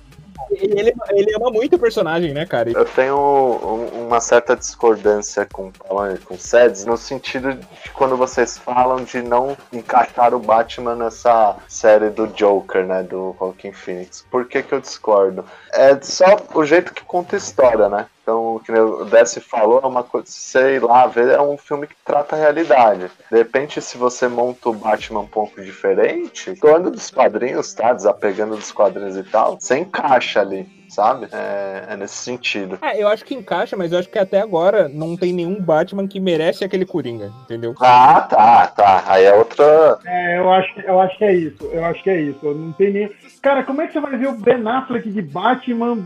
Ele, ele ama muito o personagem, né, cara? Eu tenho um- uma certa discordância com com o Seds, no sentido de quando vocês falam de não encaixar o Batman nessa série do Joker, né, do Joaquin Phoenix. Por que que eu discordo? É só o jeito que conta a história, né? Então, que o Desce falou, é uma coisa, sei lá, é um filme que trata a realidade. De repente, se você monta o Batman um pouco diferente, falando dos quadrinhos, tá? Desapegando dos quadrinhos e tal, você encaixa ali, sabe? É, é nesse sentido. É, eu acho que encaixa, mas eu acho que até agora não tem nenhum Batman que merece aquele Coringa, entendeu? Ah, tá, tá. Aí é outra. É, eu acho, que- eu acho que é isso. Eu acho que é isso. Eu Não tem nem. Cara, como é que você vai ver o Ben Affleck de Batman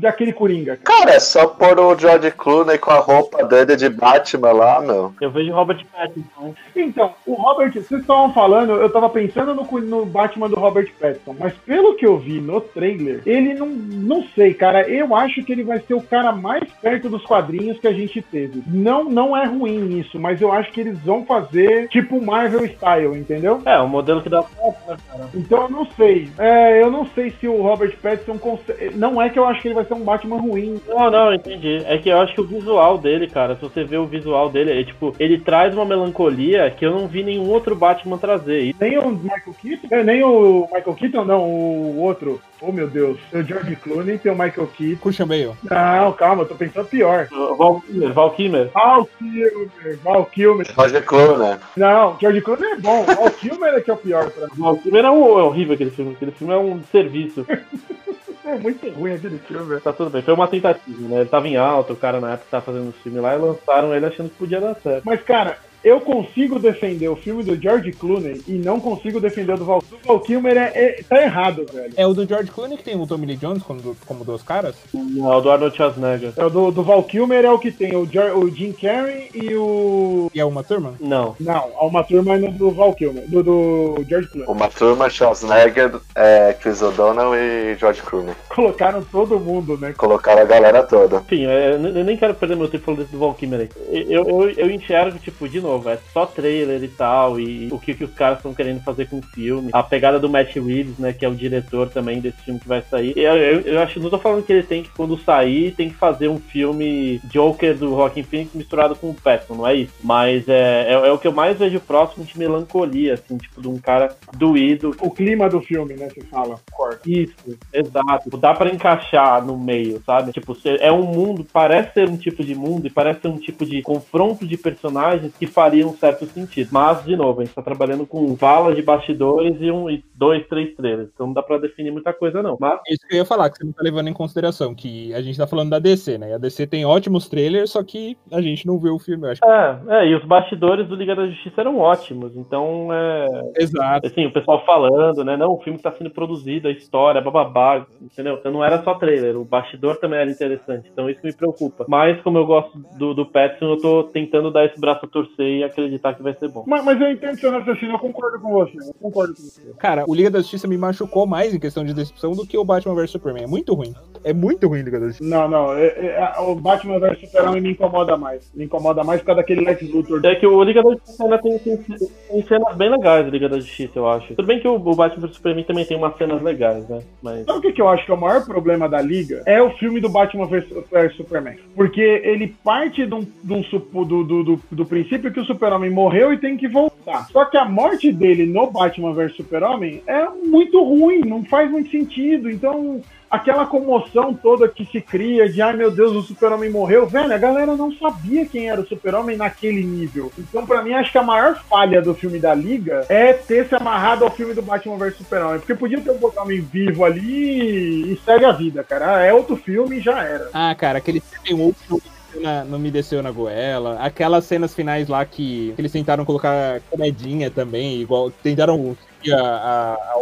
daquele Coringa? cara? Cara, é só pôr o George Clooney com a roupa dele de Batman lá, meu. Eu vejo Robert Pattinson. Então, o Robert, vocês estavam falando, eu tava pensando no, no Batman do Robert Pattinson, mas pelo que eu vi no trailer, ele não, não sei, cara, eu acho que ele vai ser o cara mais perto dos quadrinhos que a gente teve. Não, não é ruim isso, mas eu acho que eles vão fazer tipo Marvel style, entendeu? É, um modelo que dá certo, né, cara? Então eu não sei. É, eu não sei se o Robert Pattinson consegue. Não é que eu acho que ele vai ser um Batman ruim. Não, não, entendi. É que eu acho que o visual dele, cara, se você vê o visual dele, é tipo, ele traz uma melancolia que eu não vi nenhum outro Batman trazer. Nem o Michael Keaton, é, nem o Michael Keaton, não, o outro. Oh meu Deus, tem o George Clooney, tem o Michael Keaton. Christian Bale. Não, calma, eu tô pensando pior. o Val Kilmer, Val Kilmer. Val Kilmer, Val Kilmer. Roger Clooney. Não, George Clooney é bom, Val Kilmer é que é o pior pra mim. Val Kilmer é, um, é horrível aquele filme. Aquele filme é um serviço. É muito ruim aquele filme. Tá tudo bem. Foi uma tentativa, né? Ele tava em alta, o cara na época tava fazendo o filme lá e lançaram ele achando que podia dar certo. Mas, cara, eu consigo defender o filme do George Clooney e não consigo defender o do Val, do Val Kilmer. É, é- tá errado, velho. É o do George Clooney que tem o Tommy Lee Jones como, como dois caras? Não, é o do Arnold Schwarzenegger. É o do, do Val Kilmer é o que tem o, Jar- o Jim Carrey e o. E é uma turma? Não. Não, há uma turma no do Val Kilmer, do, do George Clooney. Uma turma, Schwarzenegger, é, Chris O'Donnell e George Clooney. Colocaram todo mundo, né? Colocaram a galera toda. Enfim, é, eu eu nem quero perder meu tempo falando desse do Val Kilmer aí. Eu, eu, eu enxergo, tipo, de novo, é só trailer e tal, e o que, que os caras estão querendo fazer com o filme. A pegada do Matt Reeves, né, que é o diretor também desse filme que vai sair. Eu, eu, eu acho, não tô falando que ele tem que, quando sair, tem que fazer um filme Joker do Joaquin Phoenix misturado com o Pattinson, não é isso. Mas é, é, é o que eu mais vejo próximo de melancolia, assim, tipo, de um cara doído, O clima do filme, né? Você fala. Corta. isso, exato. Dá pra encaixar no meio, sabe? Tipo, é um mundo, parece ser um tipo de mundo e parece ser um tipo de confronto de personagens que faria um certo sentido. Mas, de novo, a gente tá trabalhando com valas de bastidores e, um, e dois, três trailers. Então não dá pra definir muita coisa, não. Mas Isso que eu ia falar, que você não tá levando em consideração, que a gente tá falando da DC, né? E a DC tem ótimos trailers, só que a gente não vê o filme, eu acho. é, é, e os bastidores do Liga da Justiça eram ótimos. Então, é, Exato. assim, o pessoal falando, né? Não, o filme tá sendo produzido, a história, bababá, entendeu? Então não era só trailer, o bastidor também era interessante. Então isso me preocupa. Mas como eu gosto do, do Pattinson, eu tô tentando dar esse braço a torcer e acreditar que vai ser bom. Mas, mas eu entendo seu raciocínio, eu concordo com você. Eu concordo com você. Cara, o Liga da Justiça me machucou mais em questão de decepção do que o Batman vs Superman. É muito ruim. É muito ruim Liga da Justiça. Não, não. é- é- o Batman vs Superman me incomoda mais. Me incomoda mais por causa daquele Lex Luthor. É que o Liga da Justiça ainda tem, tem, tem cenas bem legais do Liga da Justiça, eu acho. Tudo bem que o, o Batman vs Superman também tem umas cenas legais, né? Mas. Sabe o que, que eu acho que é o maior problema da Liga? É o filme do Batman vs Superman. Porque ele parte de um, de um do, do, do, do princípio que o Super-Homem morreu e tem que voltar. Só que a morte dele no Batman vs Super-Homem é muito ruim, não faz muito sentido. Então, aquela comoção toda que se cria de ai meu Deus, o Super-Homem morreu, velho, a galera não sabia quem era o Super-Homem naquele nível. Então, pra mim, acho que a maior falha do filme da Liga é ter se amarrado ao filme do Batman vs Super-Homem. Porque podia ter um Super-Homem vivo ali e segue a vida, cara. É outro filme e já era. Ah, cara, aquele um outro filme não me desceu na goela. Aquelas cenas finais lá que, eles tentaram colocar comedinha também, igual. Tentaram a, a, a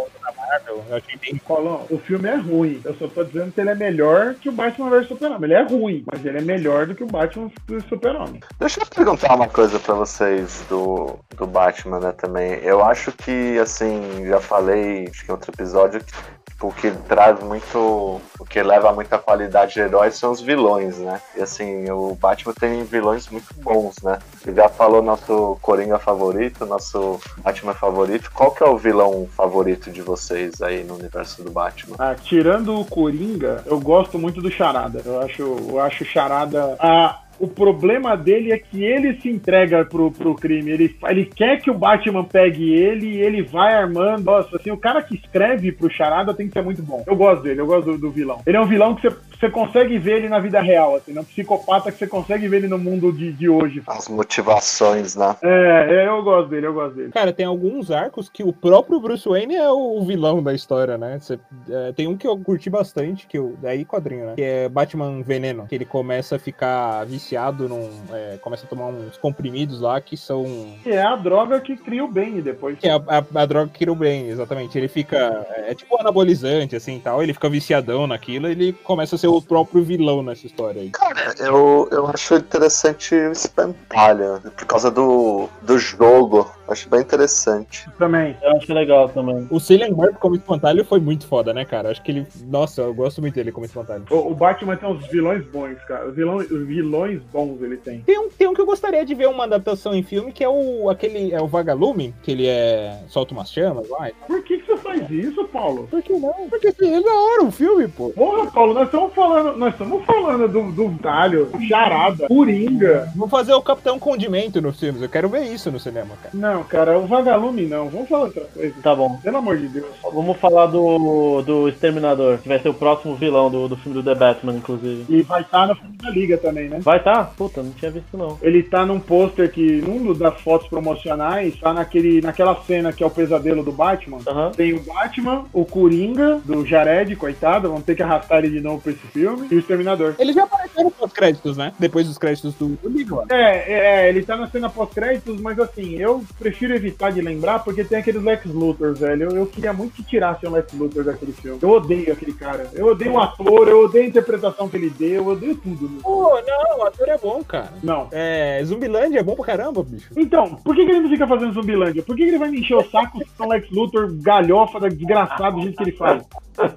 Marvel. Eu achei bem. Colão, o filme é ruim. Eu só tô dizendo que ele é melhor que o Batman vs Super-Homem. Ele é ruim, mas ele é melhor do que o Batman vs Super-Homem. Deixa eu perguntar uma coisa pra vocês do, do Batman, né, também. Eu acho que, assim, já falei, acho que em outro episódio, que tipo, o que traz muito. O que leva muita qualidade de heróis são os vilões, né? E assim, o Batman tem vilões muito bons, né? Você já falou nosso Coringa favorito, nosso Batman favorito. Qual que é o vilão favorito de vocês aí no universo do Batman? Ah, tirando o Coringa, eu gosto muito do Charada. Eu acho, eu acho Charada. Ah, o problema dele é que ele se entrega pro, pro crime. Ele, ele quer que o Batman pegue ele e ele vai armando. Nossa, assim, o cara que escreve pro Charada tem que ser muito bom. Eu gosto dele, eu gosto do, do vilão. Ele é um vilão que você, você consegue ver ele na vida real, assim, é um psicopata que você consegue ver ele no mundo de, de hoje. As motivações, né? É, é, eu gosto dele, eu gosto dele. Cara, tem alguns arcos que o próprio Bruce Wayne é o vilão da história, né? Cê- é, tem um que eu curti bastante, que eu, daí quadrinho, né? Que é Batman Veneno, que ele começa a ficar viciado num. é, começa a tomar uns comprimidos lá que são. Que é a droga que cria o Bane depois. Que é a, a- a droga que cria o bem, exatamente. Ele fica. É tipo um anabolizante, assim tal. Ele fica viciadão naquilo ele começa a ser o próprio vilão nessa história aí. Cara, eu, eu acho interessante o Espantalho, por causa do, do jogo. Acho bem interessante. Também. Eu acho legal também. O Cillian Murphy como espantalho foi muito foda, né, cara? Acho que ele. Nossa, eu gosto muito dele como espantalho. O, o Batman tem uns vilões bons, cara. Os vilões, os vilões bons ele tem. Tem um, tem um que eu gostaria de ver uma adaptação em filme, que é o aquele é o Vagalume, que ele é solta umas chamas lá. Por que, que você faz isso, Paulo? Por que não? Porque assim, é da hora o filme, pô. Porra, Paulo, nós estamos falando, nós estamos falando do, do Talho, Charada, Coringa. Vou fazer o Capitão Condimento nos filmes. Eu quero ver isso no cinema, cara. Não, cara, o Vagalume não. Vamos falar outra coisa. Tá bom. Pelo amor de Deus. Vamos falar do, do Exterminador, que vai ser o próximo vilão do, do filme do The Batman, inclusive. E vai estar no filme da Liga também, né? Vai tá? Puta, não tinha visto não. Ele tá num pôster que, num das fotos promocionais, tá naquele, naquela cena que é o pesadelo do Batman. Tem o Batman, o Coringa, do Jared, coitado, vamos ter que arrastar ele de novo pra esse filme, e o Exterminador. Ele já apareceu nos créditos, né? Depois dos créditos do, do Liga. É, é, ele tá na cena pós-créditos, mas assim, eu prefiro evitar de lembrar porque tem aqueles Lex Luthor, velho. Eu, eu queria muito que tirassem o Lex Luthor daquele filme. Eu odeio aquele cara. Eu odeio o ator, eu odeio a interpretação que ele deu, eu odeio tudo. Pô, não, o ator é bom, cara. Não. É, Zumbilândia é bom pra caramba, bicho. Então, por que, que ele não fica fazendo Zumbilândia? Por que, que ele vai me encher o saco com o Lex Luthor galhofa, desgraçado do jeito que ele faz?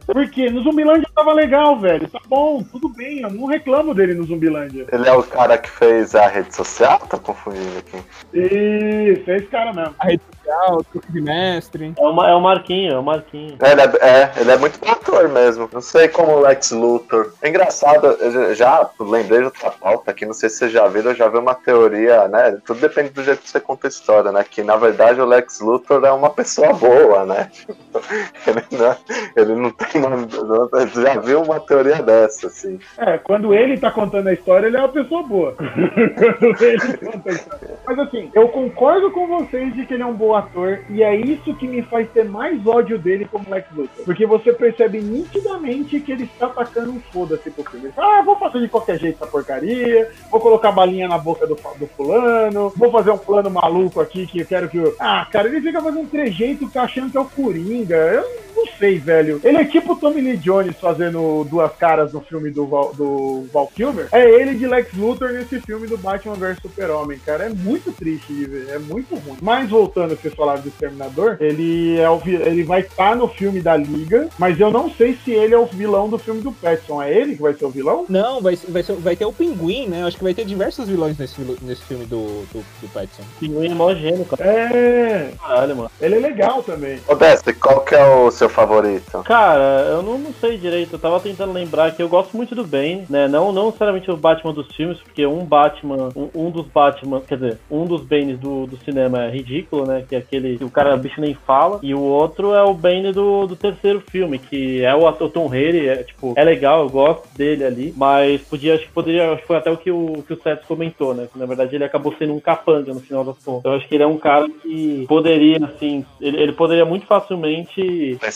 Porque no Zumbilândia tava legal, velho. Tá bom, tudo bem, eu não reclamo dele no Zumbilândia. Ele é o cara que fez a rede social? Tô confundindo aqui. Isso, é esse cara mesmo. A rede social, truque de mestre. É, uma, é o Marquinho, é o Marquinho. É, Ele é, é, ele é muito bom ator mesmo. Não sei como o Lex Luthor. É engraçado, eu já, lembrei de outra pauta aqui, não sei se você já viu, eu já vi uma teoria, né? Tudo depende do jeito que você conta a história, né? Que na verdade o Lex Luthor é uma pessoa boa, né? Ele não, ele não tem. Uma, não- já viu uma teoria dessa, assim. É, quando ele tá contando a história, ele é uma pessoa boa. Quando ele conta a história. Mas assim, eu concordo com vocês de que ele é um bom ator, e é isso que me faz ter mais ódio dele como Lex Luthor. Porque você percebe nitidamente que ele está atacando um foda-se pro filme. Ah, vou fazer de qualquer jeito essa porcaria, vou colocar balinha na boca do, do fulano, vou fazer um plano maluco aqui que eu quero que o. Ah, cara, ele fica fazendo um trejeito achando que é o Coringa. Eu não sei, velho. Ele é tipo o Tommy Lee Jones fazendo duas caras no filme do Val, do Val Kilmer. É ele de Lex Luthor nesse filme do Batman vs Super-Homem, cara. É muito triste de ver, é muito ruim. Mas voltando ao que vocês falaram do Exterminador, ele, é o, ele vai estar no filme da Liga, mas eu não sei se ele é o vilão do filme do Petson. É ele que vai ser o vilão? Não, vai, vai, ser- vai ter o Pinguim, né? Acho que vai ter diversos vilões nesse, nesse filme do, do, do Pattinson. Pinguim é mó gênio, cara. É, Caralho, mano. ele é legal também. Ô, Deste, qual que é o seu favorito? Cara, eu não, não sei direito. Eu tava tentando lembrar que eu gosto muito do Bane, né? Não, não necessariamente o Batman dos filmes, porque um Batman, um, um dos Batman, quer dizer, um dos Banes do, do cinema é ridículo, né? Que é aquele que o cara o bicho nem fala. E o outro é o Bane do, do terceiro filme, que é o ator Tom Hardy, é tipo, é legal, eu gosto dele ali, mas podia, acho que poderia, acho que foi até o que o, que o Seth comentou, né? Que na verdade ele acabou sendo um capanga no final das contas. Eu acho que ele é um cara que poderia, assim, ele, ele poderia muito facilmente É,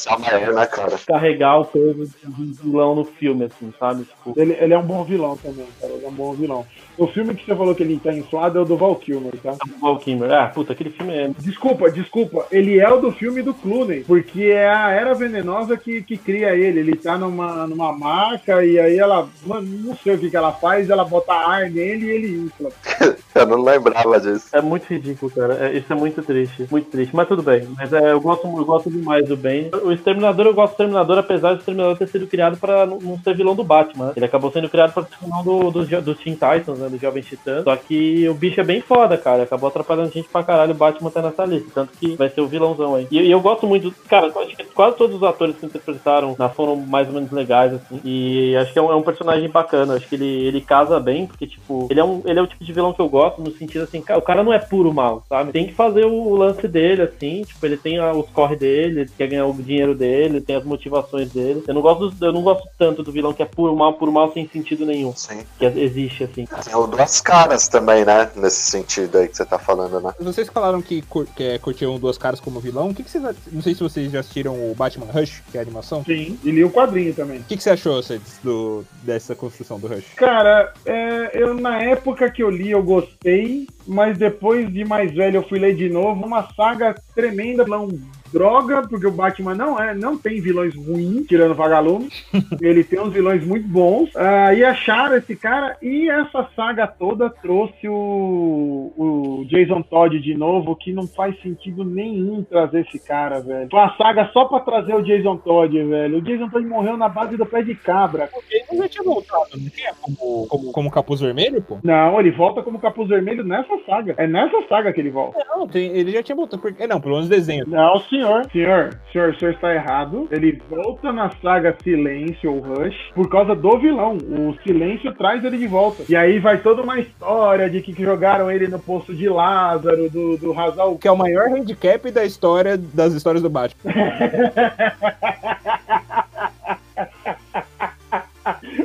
cara? carregar o peso de um vilão no filme, assim, sabe? Tipo, Ele, ele é um bom vilão também, cara. Ele é um bom vilão. O filme que você falou que ele tá inflado é o do Val Kilmer, tá? o Val Kilmer. Ah, puta, aquele filme é. Desculpa, desculpa. Ele é o do filme do Clooney, porque é a Era Venenosa que, que cria ele. Ele tá numa, numa maca e aí ela, mano, não sei o que, que ela faz, ela bota ar nele e ele infla. Eu não lembrava disso. É muito ridículo, cara. É, isso é muito triste. Muito triste. Mas tudo bem. Mas é, eu, gosto, eu gosto demais do Ben. O Exterminador, eu gosto do Exterminador, apesar do Exterminador ter sido criado pra não, ser vilão do Batman. Ele acabou sendo criado pra ser vilão do, do, dos Teen Titans, né? Do Jovem Titã. Só que o bicho é bem foda, cara. Acabou atrapalhando gente pra caralho. O Batman tá nessa lista. Tanto que vai ser o vilãozão aí. E, e eu gosto muito. Cara, acho que quase todos os atores que interpretaram né, foram mais ou menos legais, assim. E acho que é um, é um personagem bacana. Acho que ele, ele casa bem, porque, tipo, ele é, um, ele é o tipo de vilão que eu gosto, no sentido assim, o cara não é puro mal, sabe? Tem que fazer o, o lance dele, assim, tipo, ele tem a- os corre dele, ele quer ganhar o dinheiro dele, tem as motivações dele. Eu não gosto, eu não gosto tanto do vilão que é puro mal, puro mal sem sentido nenhum. Sim. Que existe, assim. Tem o Duas Caras também, né? Nesse sentido aí que você tá falando, né? Vocês falaram que, cur que é, curtiam Duas Caras como vilão. O que, que vocês. Não sei se vocês já assistiram o Batman Rush, que é a animação. Sim. E li o quadrinho também. O que, que você achou, Ceds, do dessa construção do Rush? Cara, é, eu na época que eu li eu gostei, mas depois de mais velho eu fui ler de novo, uma saga tremenda, não droga, porque o Batman não é, não tem vilões ruins, tirando Vagalume. ele tem uns vilões muito bons. Ah, e acharam esse cara e essa saga toda trouxe o, o Jason Todd de novo, que não faz sentido nenhum trazer esse cara, velho. Foi uma saga só pra trazer o Jason Todd, velho. O Jason Todd morreu na base do pé de cabra. Ele já tinha voltado, não tinha? Como, como, como capuz vermelho, pô? Não, ele volta como capuz vermelho nessa saga. É nessa saga que ele volta. Não, tem- ele já tinha voltado. Porque, não, pelo menos desenho. Não, senhor. Senhor, senhor, o senhor está errado. Ele volta na saga Silêncio ou Rush por causa do vilão. O Silêncio traz ele de volta. E aí vai toda uma história de que jogaram ele no poço de Lázaro, do, do Hazal. Que é o maior handicap da história das histórias do Batman.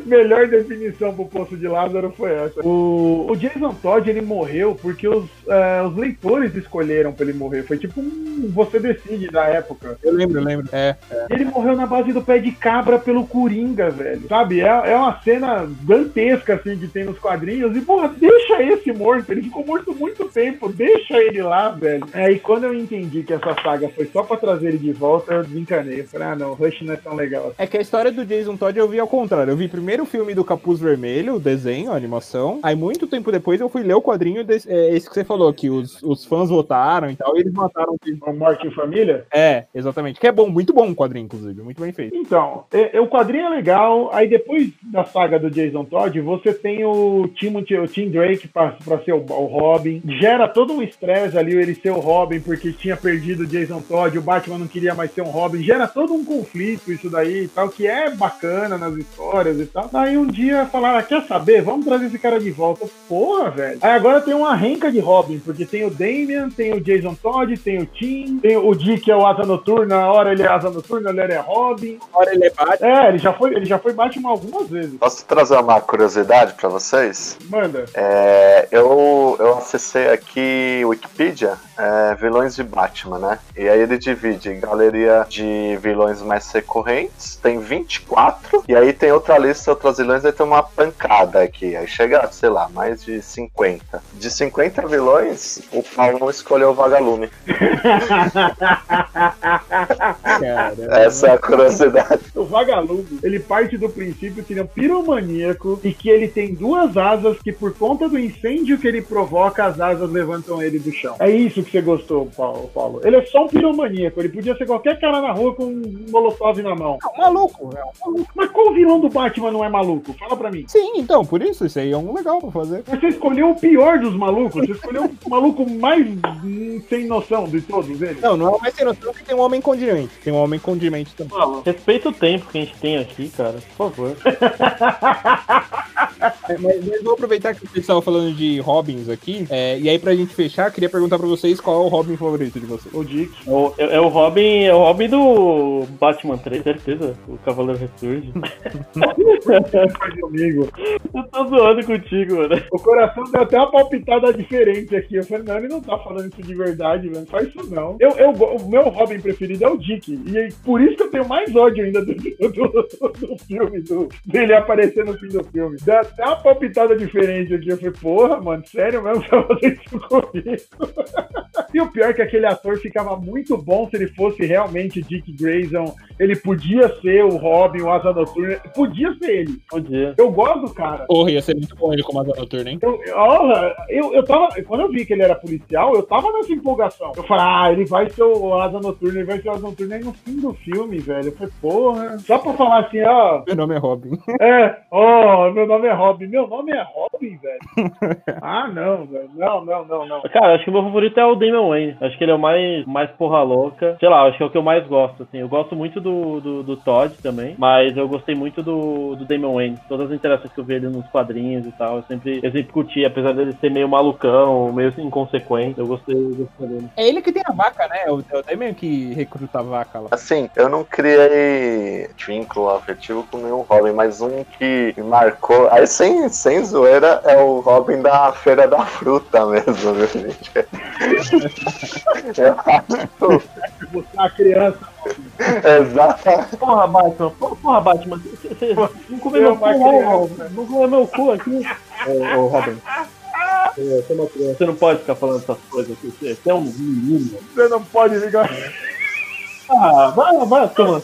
Melhor definição pro Poço de Lázaro foi essa. O, o Jason Todd, ele morreu porque os, eh, os leitores escolheram pra ele morrer. Foi tipo um você decide da época. Eu lembro, eu lembro. É. Ele morreu na base do pé de cabra pelo Coringa, velho. Sabe? É, é uma cena dantesca, assim, que tem nos quadrinhos. E, porra, deixa esse morto. Ele ficou morto muito tempo. Deixa ele lá, velho. É, e quando eu entendi que essa saga foi só pra trazer ele de volta, eu desencanei. Eu falei, ah, não, o Rush não é tão legal assim. É que a história do Jason Todd eu vi ao contrário. Eu vi primeiro o filme do Capuz Vermelho, o desenho, a animação. Aí, muito tempo depois, eu fui ler o quadrinho, desse, é esse que você falou, que os, os fãs votaram e tal, e eles mataram. o- O Morte em Família? É, exatamente. Que é bom, muito bom o quadrinho, inclusive. Muito bem feito. Então, é- é- o quadrinho é legal. Aí depois da saga do Jason Todd, você tem o Timothy, o Tim Drake pra, pra ser o, o Robin. Gera todo um estresse ali ele ser o Robin, porque tinha perdido o Jason Todd, o Batman não queria mais ser um Robin. Gera todo um conflito isso daí e tal, que é bacana nas histórias e tal. Aí um dia falaram, "Ah, quer saber? Vamos trazer esse cara de volta. Porra, velho. Aí agora tem uma renca de Robin, porque tem o Damian, tem o Jason Todd, tem o Tim, tem o Dick, que é o Asa Noturna. Na hora ele é Asa Noturna, ele é Robin. Agora ele é Batman. É, ele já foi, ele já foi Batman algumas vezes. Posso trazer uma curiosidade pra vocês? Manda. É, eu, eu acessei aqui Wikipedia, é, vilões de Batman, né? E aí ele divide galeria de vilões mais recorrentes, tem 24, e aí tem outra lista, outros vilões, aí tem uma pancada aqui. Aí chega, sei lá, mais de 50. De 50 vilões, o Paulo não escolheu o Vagalume. Cara. Essa é a curiosidade. O vagalume, ele parte do princípio que ele é um piromaníaco e que ele tem duas asas que, por conta do incêndio que ele provoca, as asas levantam ele do chão. É isso que você gostou, Paulo. Paulo. Ele é só um piromaníaco. Ele podia ser qualquer cara na rua com um molotov na mão. É um maluco, é um maluco. Mas qual vilão do Batman não é maluco? Fala pra mim. Sim, então, por isso, isso aí é um legal pra fazer. Mas você escolheu o pior dos malucos. Você escolheu o maluco mais sem noção de todos eles. Não, não é mais sem noção que tem um homem condimento. Tem um homem condimento também. Paulo, respeita o tempo que a gente tem aqui, cara, por favor. É, mas, mas vou aproveitar que vocês estavam falando de Robins aqui. é, e aí, pra gente fechar, queria perguntar pra vocês qual é o Robin favorito de vocês. O Dick. É o, é- é o Robin, é o Robin do Batman 3, certeza. O Cavaleiro Ressurge. Faz comigo. Eu tô zoando contigo, mano. O coração deu até uma palpitada diferente aqui. Eu falei, não, ele não tá falando isso de verdade, mano. Faz isso não. Eu, eu, o meu Robin preferido é o Dick. E por isso que eu tenho mais ódio ainda do, do, do- filme, do, dele aparecer no fim do filme. Dá até uma palpitada diferente aqui. Eu falei, porra, mano, sério mesmo você vai fazer isso comigo? E o pior é que aquele ator ficava muito bom se ele fosse realmente Dick Grayson. Ele podia ser o Robin, o Asa Noturna. Podia ser ele. Bom dia. Eu gosto do cara. Porra, ia ser muito bom ele como asa noturna, hein? Eu, eu, eu tava. Quando eu vi que ele era policial, eu tava nessa empolgação. Eu falei, ah, ele vai ser o Asa Noturna, ele vai ser o Asa Noturna. Aí no fim do filme, velho, eu falei, porra. Só pra falar assim, ó. Meu nome é Robin. É, ó, meu nome é Robin. Meu nome é Robin, velho. Ah, não, velho. Não, não, não, não. Cara, acho que o meu favorito é o Damian Wayne. Acho que ele é o mais, mais porra louca. Sei lá, acho que é o que eu mais gosto, assim. Eu gosto muito do, do, do Todd também, mas eu gostei muito do, do Damian Wayne. Todas as interações que eu vi ele nos quadrinhos e tal, eu sempre, eu sempre curti, apesar dele ser meio malucão, meio inconsequente. Eu gostei, eu gostei dele. É ele que tem a vaca, né? É o, é o Damian que recruta a vaca lá. Assim, eu não criei vínculo afetivo com nenhum Robin, mas um que me marcou. Aí, sem, sem zoeira, é o Robin da Feira da Fruta mesmo, viu, gente? Você é uma criança. exatamente. Porra, Batman, porra, Batman, você você não comeu Eu, meu cu, não, não comeu meu cu aqui. Ô, ô Robin. Você é. Você não pode ficar falando essas coisas aqui. Você você é um menino. Você não pode ligar. Ah, vai, vai cu.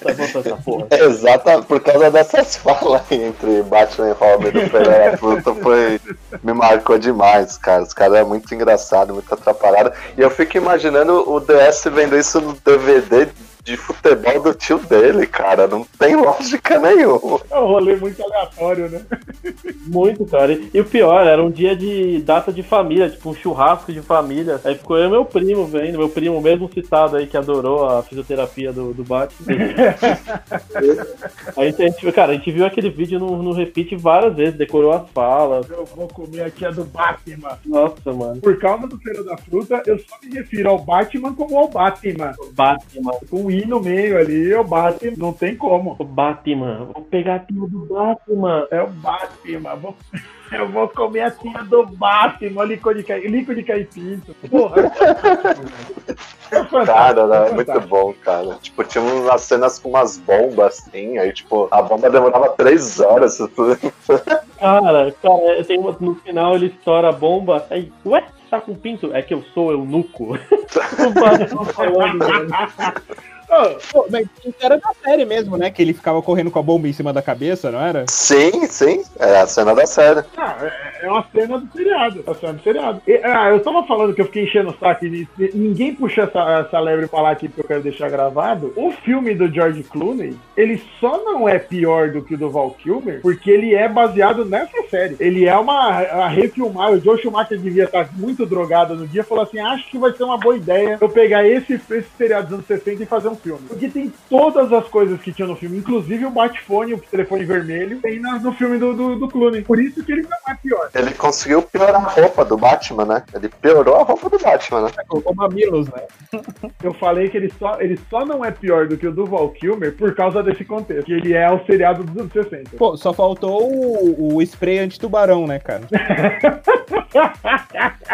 Tá essa porra. Exata, por causa dessas falas entre Batman e Robin do da Fruta foi. Me marcou demais, cara. Os caras é muito engraçado, muito atrapalhado. E eu fico imaginando o DS vendo isso no DVD de futebol do tio dele, cara. Não tem lógica nenhuma. É um rolê muito aleatório, né? Muito, cara. E, o pior, era um dia de data de família, tipo um churrasco de família. Aí ficou eu e meu primo vendo, meu primo mesmo citado aí que adorou a fisioterapia do, do Batman. aí a gente, cara, a gente viu aquele vídeo no, no repeat várias vezes, decorou as falas. Eu vou comer aqui a do Batman. Nossa, mano. Por causa do Feira da Fruta, eu só me refiro ao Batman como ao Batman. Batman. Com I no meio ali, é o Batman. Não tem como. O Batman. Vou pegar tudo do Batman. É o Batman. Vou- Eu vou comer a tia do Batman, licor de, ca... licor de caipinto. Porra. É Cara, né? é é muito bom, cara. Tipo, tinha umas cenas com umas bombas assim, aí, tipo, a bomba demorava três horas. Cara, cara, tem uma, no final ele estoura a bomba. Aí, ué, você tá com pinto? É que eu sou eunuco. mas isso era da série mesmo, né? Que ele ficava correndo com a bomba em cima da cabeça, não era? Sim, sim, é a cena da série. Ah, é- uma cena do seriado. É uma cena do seriado. E, ah, eu tava falando que eu fiquei enchendo o saco e ninguém puxa essa, essa lebre pra lá aqui porque eu quero deixar gravado. O filme do George Clooney, ele só não é pior do que o do Val Kilmer porque ele é baseado nessa série. Ele é uma a refilmar. O Joe Schumacher devia estar muito drogado no dia e falou assim: acho que vai ser uma boa ideia eu pegar esse, esse seriado dos anos 60 e fazer um filme. Porque tem todas as coisas que tinha no filme, inclusive o Batfone, o telefone vermelho, tem na- no filme do, do, do Clooney. Por isso que ele não é pior. Ele conseguiu piorar a roupa do Batman, né? Ele piorou a roupa do Batman, né? Colocou mamilos, né? Eu falei que ele só, ele só não é pior do que o do Val Kilmer por causa desse contexto. Que ele é o seriado dos anos 60. Pô, só faltou o, o spray anti-tubarão, né, cara?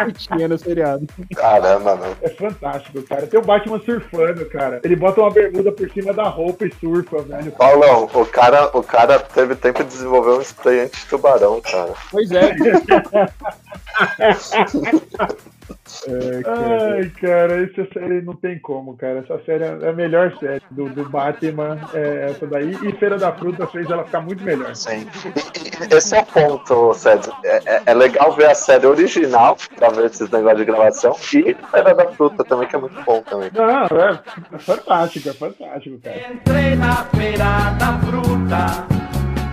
que tinha no seriado. Caramba, meu. É fantástico, cara. Tem o Batman surfando, cara. Ele bota uma bermuda por cima da roupa e surfa, velho. Paulão, o cara, o cara teve tempo de desenvolver um spray anti-tubarão, cara. Pois é. Ai, cara, essa série não tem como, cara. Essa série é a melhor série do, do Batman, é essa daí. E Feira da Fruta fez ela ficar muito melhor. Sim. E- e- Esse é o ponto, César. É, é- é legal ver a série original pra ver esses negócios de gravação. E Feira da Fruta também, que é muito bom também. Não, é, é fantástico, é fantástico, cara. Entrei na feira da fruta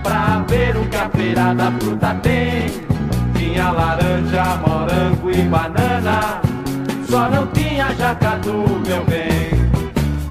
pra ver o que a feira da fruta tem. Tinha laranja, morango e banana, só não tinha jacatu, meu bem.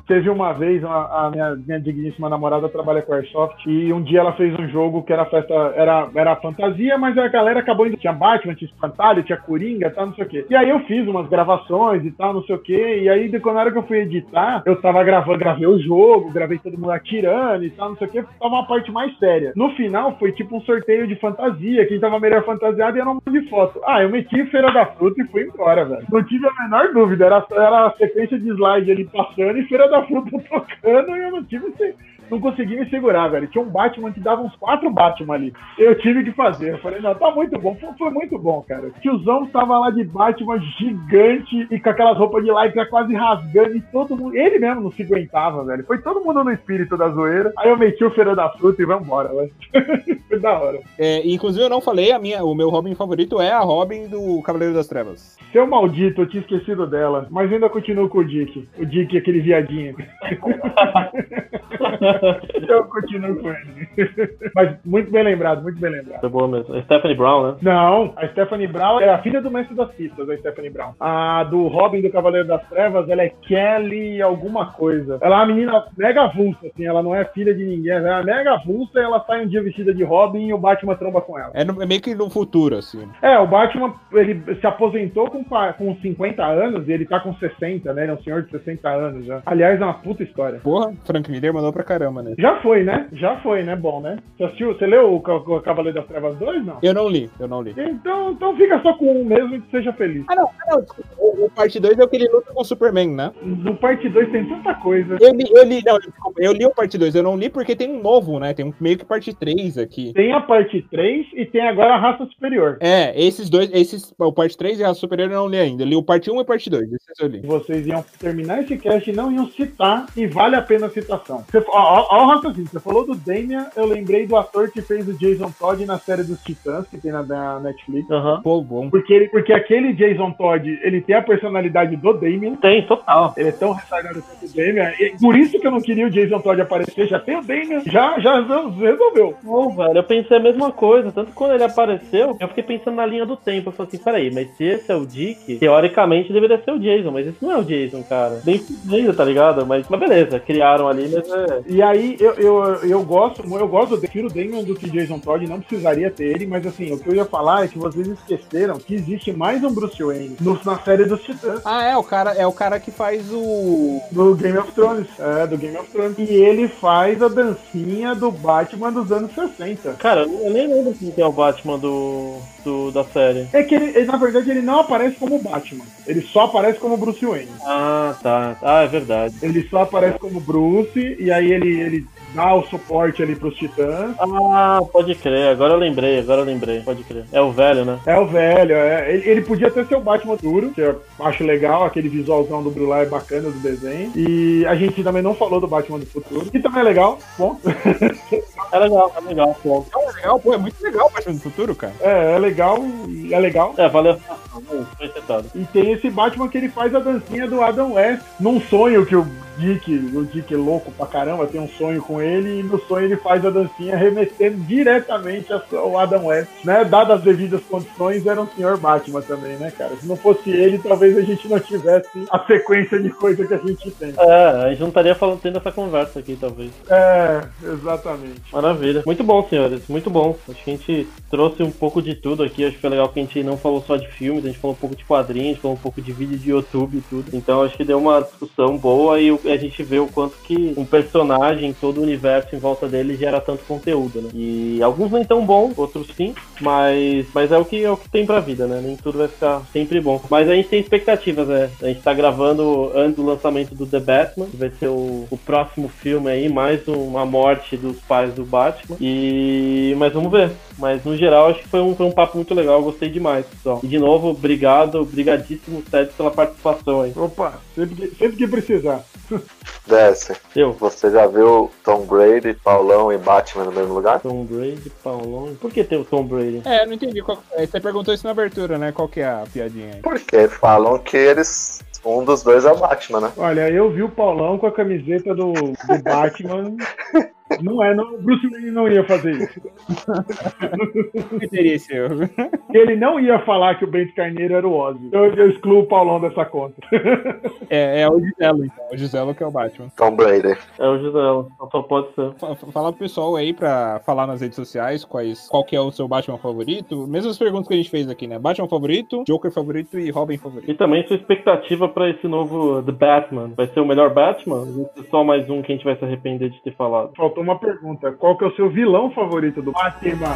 Teve uma vez, a, a minha, minha digníssima namorada trabalha com Airsoft, e um dia ela fez um jogo que era festa, era, era fantasia, mas a galera acabou indo. Tinha Batman, tinha espantalho, tinha Coringa, tal, não sei o quê. E aí eu fiz umas gravações e tal, não sei o quê. E aí, quando na hora que eu fui editar, eu tava gravando, gravei o jogo, gravei todo mundo atirando e tal, não sei o quê. Tava uma parte mais séria. No final, foi tipo um sorteio de fantasia. Quem tava melhor fantasiado era um monte de foto. Ah, eu meti Feira da Fruta e fui embora, velho. Não tive a menor dúvida. Era, era a sequência de slide ali passando e Feira da Fruta tocando e eu não tive não consegui me segurar, velho. Tinha um Batman que dava uns quatro Batman ali. Eu tive que fazer. Eu falei, não, tá muito bom. Foi, foi muito bom, cara. O tiozão tava lá de Batman gigante e com aquelas roupas de lycra quase rasgando e todo mundo. Ele mesmo não se aguentava, velho. Foi todo mundo no espírito da zoeira. Aí eu meti o Feira da Fruta e vambora, velho. foi da hora. É, inclusive, eu não falei, a minha, o meu Robin favorito é a Robin do Cavaleiro das Trevas. Seu maldito, eu tinha esquecido dela. Mas ainda continuo com o Dick. O Dick, aquele viadinho. eu continuo com ele. Mas muito bem lembrado, muito bem lembrado. Foi boa mesmo. A Stephanie Brown, né? Não, a Stephanie Brown é a filha do mestre das pistas, a Stephanie Brown. A do Robin do Cavaleiro das Trevas, ela é Kelly alguma coisa. Ela é uma menina mega avulsa, assim, ela não é filha de ninguém, ela é mega avulsa e ela sai um dia vestida de Robin e o Batman tromba com ela. É, no- é meio que no futuro, assim. É, o Batman, ele se aposentou com, com 50 anos e ele tá com 60, né? Ele é um senhor de 60 anos já. Aliás, é uma puta história. Porra, Frank Miller mandou pra caramba, né? Já foi, né? Já foi, né? Bom, né? Você assistiu? Você leu o, Ca- o Cavaleiro das Trevas 2, não? Eu não li, eu não li. Então, então fica só com um mesmo e seja feliz. Ah, não, ah, não. O, o parte 2 é o que ele luta com o Superman, né? No parte 2 tem tanta coisa. Eu li, eu li, não, eu li o parte 2, eu não li porque tem um novo, né? Tem um meio que parte 3 aqui. Tem a parte 3 e tem agora a raça superior. É, esses dois, esses, o parte 3 e a Superior eu não li ainda. Eu li o parte 1 e parte 2, esses eu li. Vocês iam terminar esse cast e não iam citar, e vale a pena a citação. Você, ó, o raciocínio, você falou do Damian, eu lembrei do ator que fez o Jason Todd na série dos Titãs, que tem na, na Netflix. Aham. Pô, bom. Porque, ele, porque aquele Jason Todd, ele tem a personalidade do Damian, Tem, total. ele é tão retardado quanto o Damian, e por isso que eu não queria o Jason Todd aparecer, já tem o Damian, já, já resolveu. Não, velho, eu pensei a mesma coisa. Tanto que quando ele apareceu, eu fiquei pensando na linha do tempo. Eu falei assim, peraí, mas se esse é o Dick, teoricamente deveria ser o Jason, mas esse não é o Jason, cara. Bem fudido, tá ligado? Mas, mas beleza, criaram ali, mas é. E aí, eu, eu, eu gosto, eu gosto do prefiro o Damon do que Jason Todd, não precisaria ter ele, mas assim, o que eu ia falar é que vocês esqueceram que existe mais um Bruce Wayne no- na série dos Titãs. Ah, é, o cara, é o cara que faz o. Do Game of Thrones. É, do Game of Thrones. E ele faz a dancinha do Batman dos anos 60. Cara, eu nem lembro quem que é o Batman do, do- da série. É que ele, ele, na verdade, ele não aparece como Batman. Ele só aparece como Bruce Wayne. Ah, tá. Ah, é verdade. Ele só aparece como Bruce, e aí ele, ele dá o suporte ali pros Titãs. Ah, pode crer. Agora eu lembrei, agora eu lembrei. Pode crer. É o velho, né? É o velho, é. Ele, ele podia até ser o Batman duro, que eu acho legal, aquele visualzão do Brulá é bacana do desenho. E a gente também não falou do Batman do futuro, que também é legal, bom. É legal, é legal. Pô. É legal, pô, é muito legal o Batman do Futuro, cara. É, é legal, é legal. É, valeu. Foi acertado. E tem esse Batman que ele faz a dancinha do Adam West num sonho que o Dick, o Dick é louco pra caramba, tem um sonho com ele e no sonho ele faz a dancinha remetendo diretamente ao Adam West, né? Dadas as devidas condições, era um senhor Batman também, né, cara? Se não fosse ele, talvez a gente não tivesse a sequência de coisa que a gente tem. É, a gente não estaria falando, tendo essa conversa aqui, talvez. É, exatamente. Maravilha. Muito bom, senhores. Muito bom. Acho que a gente trouxe um pouco de tudo aqui. Acho que foi legal que a gente não falou só de filmes, a gente falou um pouco de quadrinhos, falou um pouco de vídeo de YouTube e tudo. Então acho que deu uma discussão boa e o- a gente vê o quanto que um personagem, todo o universo em volta dele gera tanto conteúdo, né? E alguns nem tão bons, outros sim, mas, mas é o que é o que tem pra vida, né? Nem tudo vai ficar sempre bom. Mas a gente tem expectativas, né? A gente tá gravando antes do lançamento do The Batman, que vai ser o, o próximo filme aí, mais uma morte dos pais do Batman. E mas vamos ver. Mas no geral acho que foi um, foi um papo muito legal, eu gostei demais, pessoal. E de novo, obrigado, obrigadíssimo, Ted, pela participação aí. Opa, sempre que, sempre que precisar. Desce. Eu, Você já viu Tom Brady, Paulão e Batman no mesmo lugar? Tom Brady, Paulão. Por que tem o Tom Brady? É, eu não entendi. Qual... é, Você perguntou isso na abertura, né? Qual que é a piadinha aí? Porque falam que eles. Um dos dois é o Batman, né? Olha, eu vi o Paulão com a camiseta do, do Batman. Não é, não, Bruce Wayne não ia fazer isso. Que teria esse erro? Ele não ia falar que o Bento Carneiro era o Ozzy. Eu, eu excluo o Paulão dessa conta. É, é o Giselo, então. O Giselo que é o Batman. Tom Brady. É o Gisela, só pode ser. Fa- Fala pro pessoal aí pra falar nas redes sociais quais, qual que é o seu Batman favorito. Mesmas perguntas que a gente fez aqui, né? Batman favorito, Joker favorito e Robin favorito. E também sua expectativa pra esse novo The Batman. Vai ser o melhor Batman? Só mais um que a gente vai se arrepender de ter falado? Faltou faltou uma pergunta. Qual que é o seu vilão favorito do Batman?